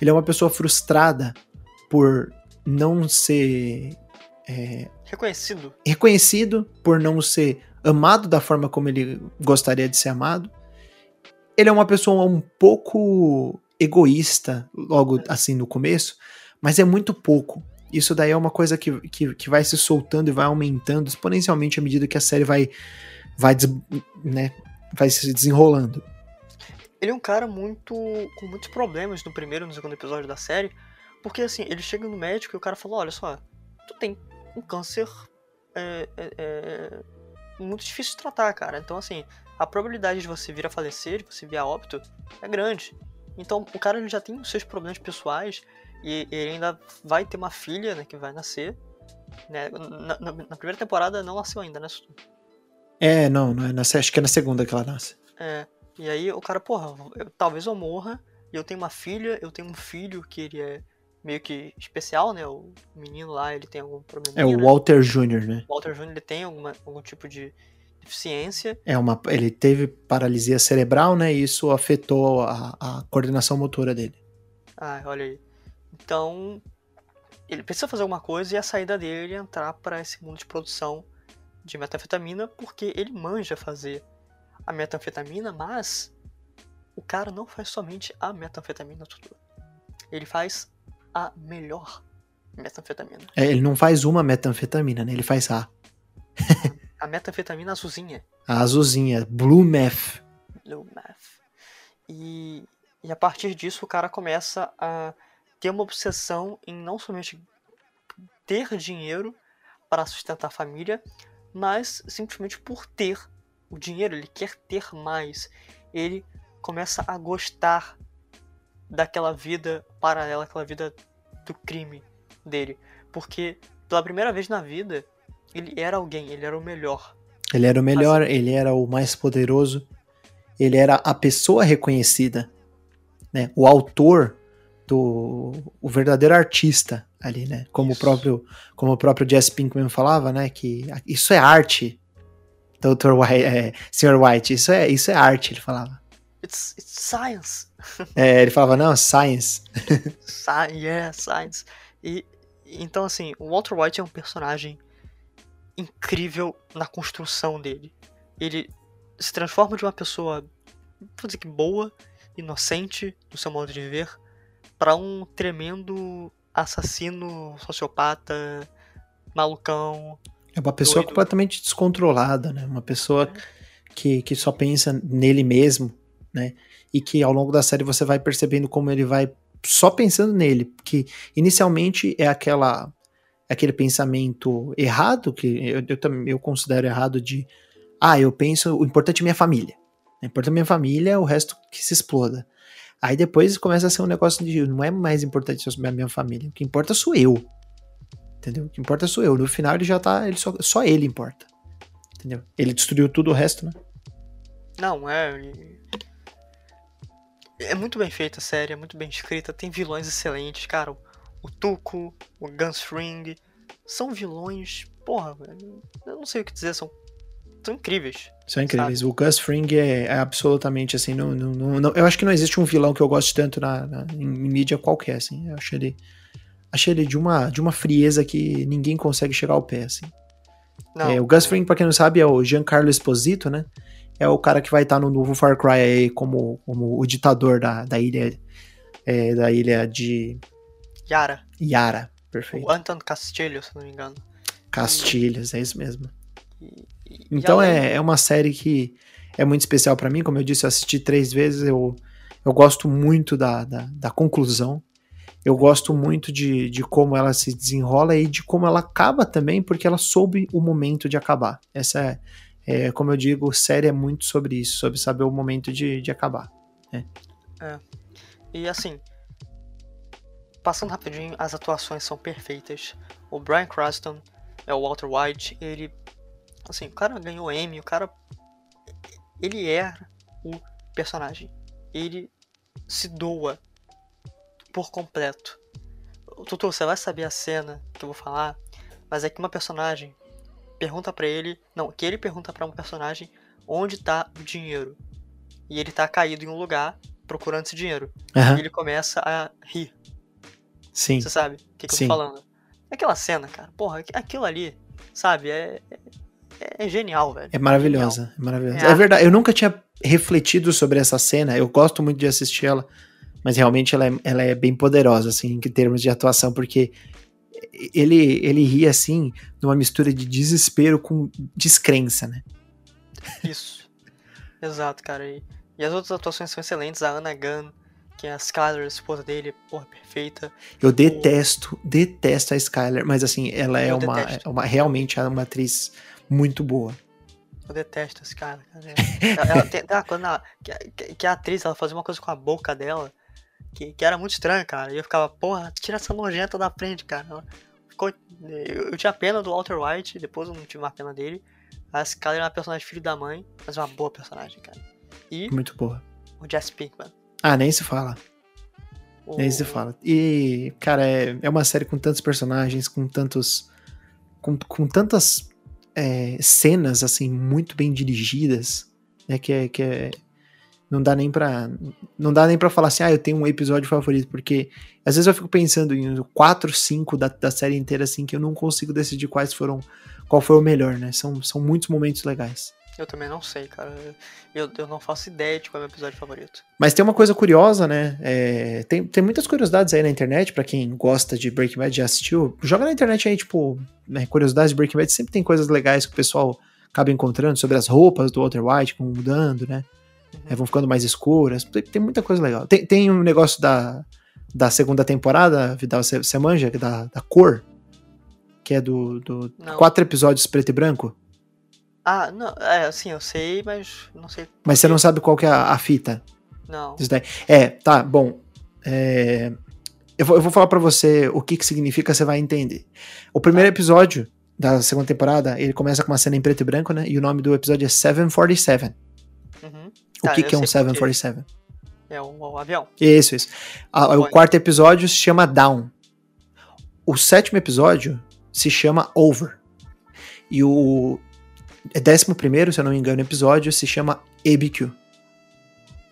Ele é uma pessoa frustrada por não ser. É, reconhecido. Reconhecido, por não ser amado da forma como ele gostaria de ser amado. Ele é uma pessoa um pouco egoísta, logo assim no começo, mas é muito pouco. Isso daí é uma coisa que, que, que vai se soltando e vai aumentando exponencialmente à medida que a série vai, vai, né, vai se desenrolando. Ele é um cara muito. com muitos problemas no primeiro e no segundo episódio da série. Porque assim, ele chega no médico e o cara fala, olha só, tu tem um câncer é, é, é, muito difícil de tratar, cara. Então assim, a probabilidade de você vir a falecer, de você vir a óbito, é grande. Então o cara ele já tem os seus problemas pessoais e ele ainda vai ter uma filha, né, que vai nascer. Né? Na, na, na primeira temporada não nasceu ainda, né? É, não, não é acho que é na segunda que ela nasce. É. E aí o cara, porra, eu, talvez eu morra, e eu tenho uma filha, eu tenho um filho que ele é meio que especial, né? O menino lá, ele tem algum problema. É o né? Walter Jr., né? O Walter Jr. ele tem alguma, algum tipo de deficiência. É uma, ele teve paralisia cerebral, né? E isso afetou a, a coordenação motora dele. Ah, olha aí. Então, ele precisa fazer alguma coisa e a saída dele é entrar para esse mundo de produção de metanfetamina, porque ele manja fazer a metanfetamina, mas o cara não faz somente a metanfetamina tudo. Ele faz a melhor metanfetamina. É, ele não faz uma metanfetamina, né? Ele faz a. a metanfetamina azulzinha. A azulzinha, Blue Meth. Blue Meth. E, e a partir disso o cara começa a ter uma obsessão em não somente ter dinheiro para sustentar a família, mas simplesmente por ter o dinheiro, ele quer ter mais. Ele começa a gostar daquela vida paralela, aquela vida do crime dele. Porque pela primeira vez na vida, ele era alguém, ele era o melhor. Ele era o melhor, assim, ele era o mais poderoso, ele era a pessoa reconhecida, né? O autor do o verdadeiro artista ali, né? Como isso. o próprio como o próprio Jesse Pinkman falava, né, que isso é arte. Dr. White, é, Sr. White, isso é isso é arte, ele falava. It's, it's science. É, ele falava, não, science. Sci yeah, science. E, então, assim, o Walter White é um personagem incrível na construção dele. Ele se transforma de uma pessoa, vou dizer que boa, inocente no seu modo de viver, para um tremendo assassino, sociopata, malucão. É uma pessoa doido. completamente descontrolada, né? Uma pessoa é. que, que só pensa nele mesmo, né? E que ao longo da série você vai percebendo como ele vai só pensando nele, porque inicialmente é aquela aquele pensamento errado que eu, eu, eu considero errado de ah, eu penso, o importante é minha família. O importante é minha família, o resto que se exploda. Aí depois começa a ser um negócio de não é mais importante a minha família, o que importa sou eu. Entendeu? O que importa sou eu. No final ele já tá, ele só, só ele importa. Entendeu? Ele destruiu tudo o resto, né? Não, é. É muito bem feita a série, é muito bem escrita, tem vilões excelentes, cara. O Tuco, o Gunsring, são vilões, porra, eu não sei o que dizer, são, são incríveis. São incríveis. Sabe? O Gus Fring é, é absolutamente assim. Não, não, não, eu acho que não existe um vilão que eu goste tanto na, na, em mídia qualquer, assim. Eu acho ele. Achei ele de uma, de uma frieza que ninguém consegue chegar ao pé, assim. É, o Gus Fring, pra quem não sabe, é o Giancarlo Esposito, né? É o cara que vai estar no novo Far Cry aí como, como o ditador da, da ilha. É, da ilha de. Yara. Yara, perfeito. O Anton Castilho, se não me engano. Castilhos, é isso mesmo. Então é, é uma série que é muito especial para mim. Como eu disse, eu assisti três vezes. Eu, eu gosto muito da, da, da conclusão. Eu gosto muito de, de como ela se desenrola e de como ela acaba também, porque ela soube o momento de acabar. Essa é, é como eu digo, série é muito sobre isso, sobre saber o momento de, de acabar. Né? É. E assim, passando rapidinho, as atuações são perfeitas. O Brian Cranston é o Walter White, ele Assim, o cara ganhou M, o cara. Ele é o personagem. Ele se doa por completo. Tutu, você vai saber a cena que eu vou falar, mas é que uma personagem pergunta para ele. Não, que ele pergunta para um personagem onde tá o dinheiro. E ele tá caído em um lugar procurando esse dinheiro. Uhum. E ele começa a rir. Sim. Você sabe o que, que eu tô falando? É aquela cena, cara. Porra, aquilo ali, sabe? É, é, é genial, velho. É maravilhosa, é maravilhosa. É, é verdade, eu nunca tinha refletido sobre essa cena, eu gosto muito de assistir ela, mas realmente ela é, ela é bem poderosa, assim, em termos de atuação, porque ele, ele ri, assim, numa mistura de desespero com descrença, né? Isso. Exato, cara. E, e, as outras atuações são excelentes. A Anna Gunn, que é a Skyler, a esposa dele, porra, perfeita. Eu o... detesto, detesto a Skyler, mas assim, ela é uma, é uma, realmente é uma atriz muito boa. Eu detesto esse cara. ela, ela tem, quando ela, que, que, a atriz ela fazia uma coisa com a boca dela que, que era muito estranha, cara. E eu ficava, porra, tira essa nojenta da frente, cara. Ficou, eu, eu, tinha pena do Walter White, depois eu não tive mais pena dele. A Skyler é uma personagem filho da mãe, mas é uma boa personagem, cara. E Muito boa. o Jesse Pinkman. Ah, nem se fala. O... Nem se fala. E, cara, é, é uma série com tantos personagens, com tantos. com, com tantas é, cenas, assim, muito bem dirigidas, né? Que é. Que é não dá nem pra. Não dá nem pra falar assim, ah, eu tenho um episódio favorito, porque às vezes eu fico pensando em 4, 5 da, da série inteira, assim, que eu não consigo decidir quais foram. qual foi o melhor, né? São, são muitos momentos legais. Eu também não sei, cara. Eu, eu não faço ideia de qual é o meu episódio favorito. Mas tem uma coisa curiosa, né? É, tem, tem muitas curiosidades aí na internet, pra quem gosta de Breaking Bad já assistiu. Joga na internet aí, tipo, né, curiosidades de Breaking Bad, sempre tem coisas legais que o pessoal acaba encontrando sobre as roupas do Walter White, como mudando, né? É, vão ficando mais escuras. Tem, muita coisa legal. Tem, tem um negócio da, da segunda temporada, Vidal, você, você manja, da, da cor, que é do, do Não. quatro episódios preto e branco. Ah, não, é, assim, eu sei, mas não sei. Mas você não sabe qual que é a, a fita. Não. É, tá, bom. É, eu, vou, eu vou falar pra você o que que significa, você vai entender. O primeiro episódio da segunda temporada, ele começa com uma cena em preto e branco, né? E o nome do episódio é 747. Uhum. O Tá, que, eu que é um sei porque 747? É o, o avião. Isso, isso. Ah, o quarto episódio se chama Down. O sétimo episódio se chama Over. E o décimo primeiro, se eu não me engano, episódio se chama ABQ.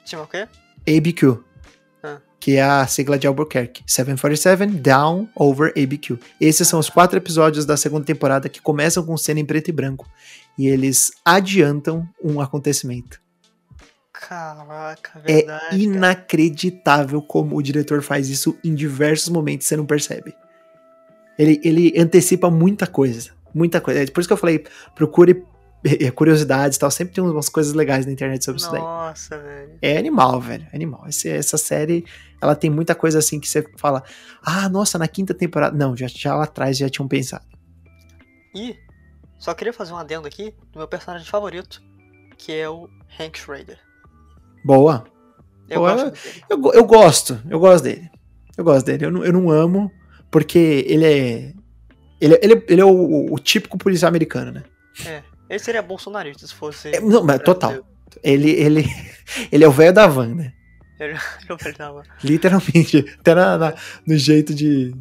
Chama o quê? ABQ. Ah. Que é a sigla de Albuquerque. 747 Down Over ABQ. Esses são os quatro episódios da segunda temporada que começam com cena em preto e branco. E eles adiantam um acontecimento. Caraca, É verdade. cara. inacreditável como o diretor faz isso em diversos momentos, você não percebe. Ele, ele antecipa muita coisa. Muita coisa. É por isso que eu falei, procure eh, curiosidades e tal. Sempre tem umas coisas legais na internet sobre isso daí. Nossa, velho. É animal, velho. é Animal. Esse- essa série, ela tem muita coisa assim que você fala. Ah, nossa, na quinta temporada. Não, já, já lá atrás já tinham pensado. E só queria fazer um adendo aqui do meu personagem favorito, que é o Hank Schrader. Boa. Eu Pô, gosto. Eu, eu gosto, eu gosto dele. Eu gosto dele. Eu não, eu não amo, porque ele é. Ele, é- ele, é- ele é o, o típico policial americano, né? Ele seria bolsonarista se fosse. É, não, mas total. Ele, ele, ele é o velho da van, né? Ele eu falava, Literalmente. Até na, na- no jeito de,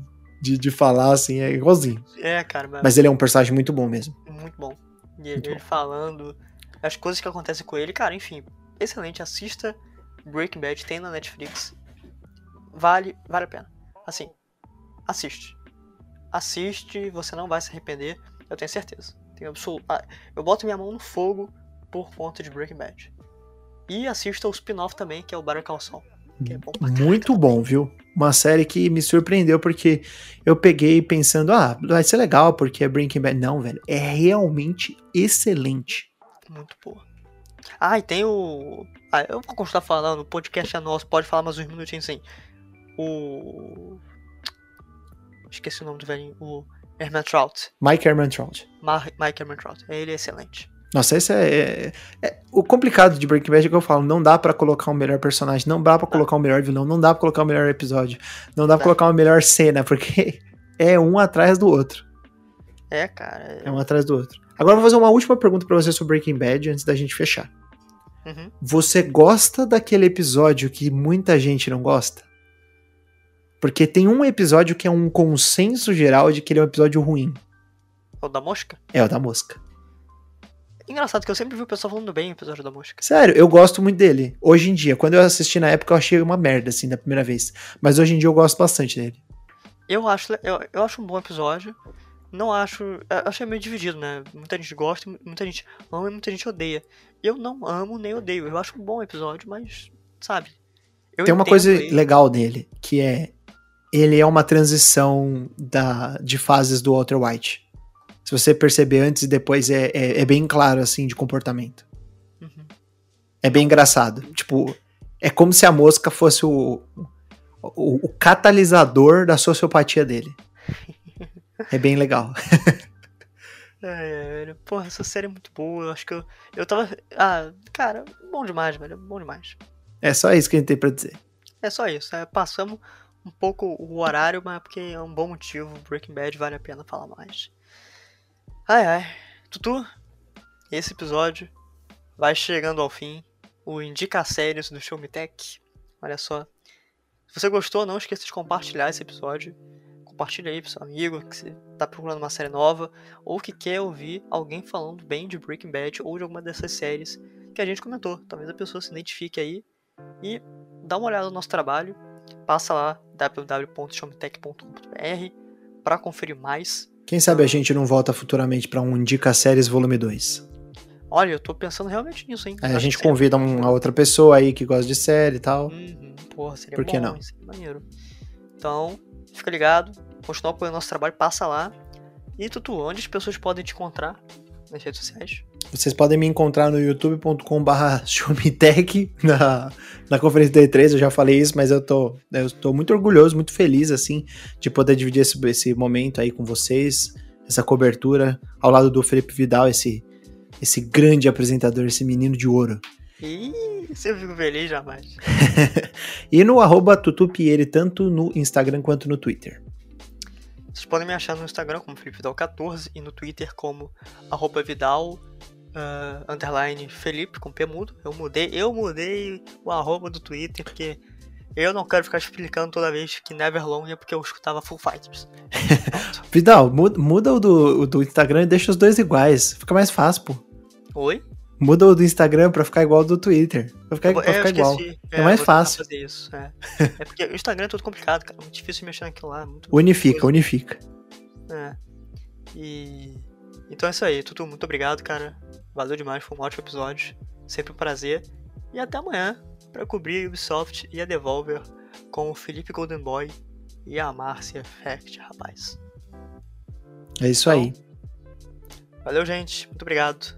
de, de falar, assim, é igualzinho. É, cara, mas, Mas ele é um personagem muito bom mesmo. muito bom. E Muito ele bom. falando, as coisas que acontecem com ele, cara, enfim, excelente. Assista Breaking Bad, tem na Netflix. Vale, vale a pena. Assim, assiste. Assiste, você não vai se arrepender, eu tenho certeza. Tenho absolu... ah, eu boto minha mão no fogo por conta de Breaking Bad. E assista o spin-off também, que é o Saul. Que é bom Muito bom, viu? Uma série que me surpreendeu, porque eu peguei pensando, ah, vai ser legal, porque é Breaking Bad. Não, velho, é realmente excelente. Muito boa. Ah, e tem o. Ah, eu vou continuar falando, o podcast é nosso, pode falar mais uns minutinhos sim. O. Esqueci o nome do velhinho. O Herman Trout. Mike Ehrmantraut. Mar Mike Herman Trout. Ele é excelente. Nossa, esse é, é- é- O complicado de Breaking Bad é que eu falo, não dá pra colocar um melhor personagem, não dá pra colocar um melhor vilão, não dá pra colocar um melhor episódio, não dá pra colocar uma melhor cena, porque é um atrás do outro. É, cara. É um atrás do outro. Agora eu vou fazer uma última pergunta pra você sobre Breaking Bad antes da gente fechar. Uhum. Você gosta daquele episódio que muita gente não gosta? Porque tem um episódio que é um consenso geral de que ele é um episódio ruim. O da mosca? É o da mosca. Engraçado que eu sempre vi o pessoal falando bem do episódio da mosca. Sério, eu gosto muito dele. Hoje em dia, quando eu assisti na época, eu achei uma merda, assim, da primeira vez. Mas hoje em dia eu gosto bastante dele. Eu acho, eu, eu acho um bom episódio. Não acho. Achei meio dividido, né? Muita gente gosta, muita gente ama e muita gente odeia. Eu não amo nem odeio. Eu acho um bom episódio, mas, sabe? Tem uma coisa ele. legal dele, que é. Ele é uma transição da, de fases do Walter White. Se você perceber antes e depois, é, é, é bem claro, assim, de comportamento. Uhum. É bem engraçado. Tipo, é como se a mosca fosse o, o, o catalisador da sociopatia dele. É bem legal. É, velho. Porra, essa série é muito boa. Eu acho que eu. Eu tava. Ah, cara, bom demais, velho. Bom demais. É só isso que a gente tem pra dizer. É só isso. é, passamos um pouco o horário, mas é porque é um bom motivo. Breaking Bad vale a pena falar mais. Ai, ai. Tutu, esse episódio vai chegando ao fim. O Indica Séries do Show Me Tech. Olha só. Se você gostou, não esqueça de compartilhar esse episódio. Compartilha aí pro seu amigo que tá procurando uma série nova ou que quer ouvir alguém falando bem de Breaking Bad ou de alguma dessas séries que a gente comentou. Talvez a pessoa se identifique aí e dá uma olhada no nosso trabalho. Passa lá www.showmetech.com.br para conferir mais. Quem sabe a gente não volta futuramente para um Indica Séries Volume 2. Olha, eu tô pensando realmente nisso, hein? Aí a gente convida uma outra pessoa aí que gosta de série e tal. Uhum, porra, seria Por que bom, não? Seria maneiro. Então, fica ligado, continua apoiando nosso trabalho, passa lá. E Tutu, onde as pessoas podem te encontrar nas redes sociais? Vocês podem me encontrar no youtube.com.br Shumitech na, na conferência da E3, eu já falei isso, mas eu tô, eu tô muito orgulhoso, muito feliz, assim, de poder dividir esse, esse momento aí com vocês, essa cobertura, ao lado do Felipe Vidal, esse, esse grande apresentador, esse menino de ouro. Ih, eu fico feliz jamais. e no arroba Tutupieri, tanto no Instagram quanto no Twitter. Vocês podem me achar no Instagram como Felipe Vidal14 e no Twitter como arroba Vidal uh, underline Felipe com P mudo. Eu mudei, eu mudei o arroba do Twitter porque eu não quero ficar explicando toda vez que Neverlong é porque eu escutava Full Fighters. Vidal, muda, muda o, do, o do Instagram e deixa os dois iguais. Fica mais fácil, pô. Oi? Muda o do Instagram pra ficar igual do Twitter. Pra ficar, pra é, ficar igual. esqueci. É mais tentar fácil. Isso, é. é porque o Instagram é tudo complicado, cara. Muito difícil mexer naquilo lá. é Muito Unifica, coisa. unifica. É. E. Então é isso aí, Tutu. Muito obrigado, cara. Valeu demais, foi um ótimo episódio. Sempre um prazer. E até amanhã pra cobrir a Ubisoft e a Devolver com o Felipe Golden Boy e a Márcia Fact, rapaz. É isso Então, aí. Valeu, gente. Muito obrigado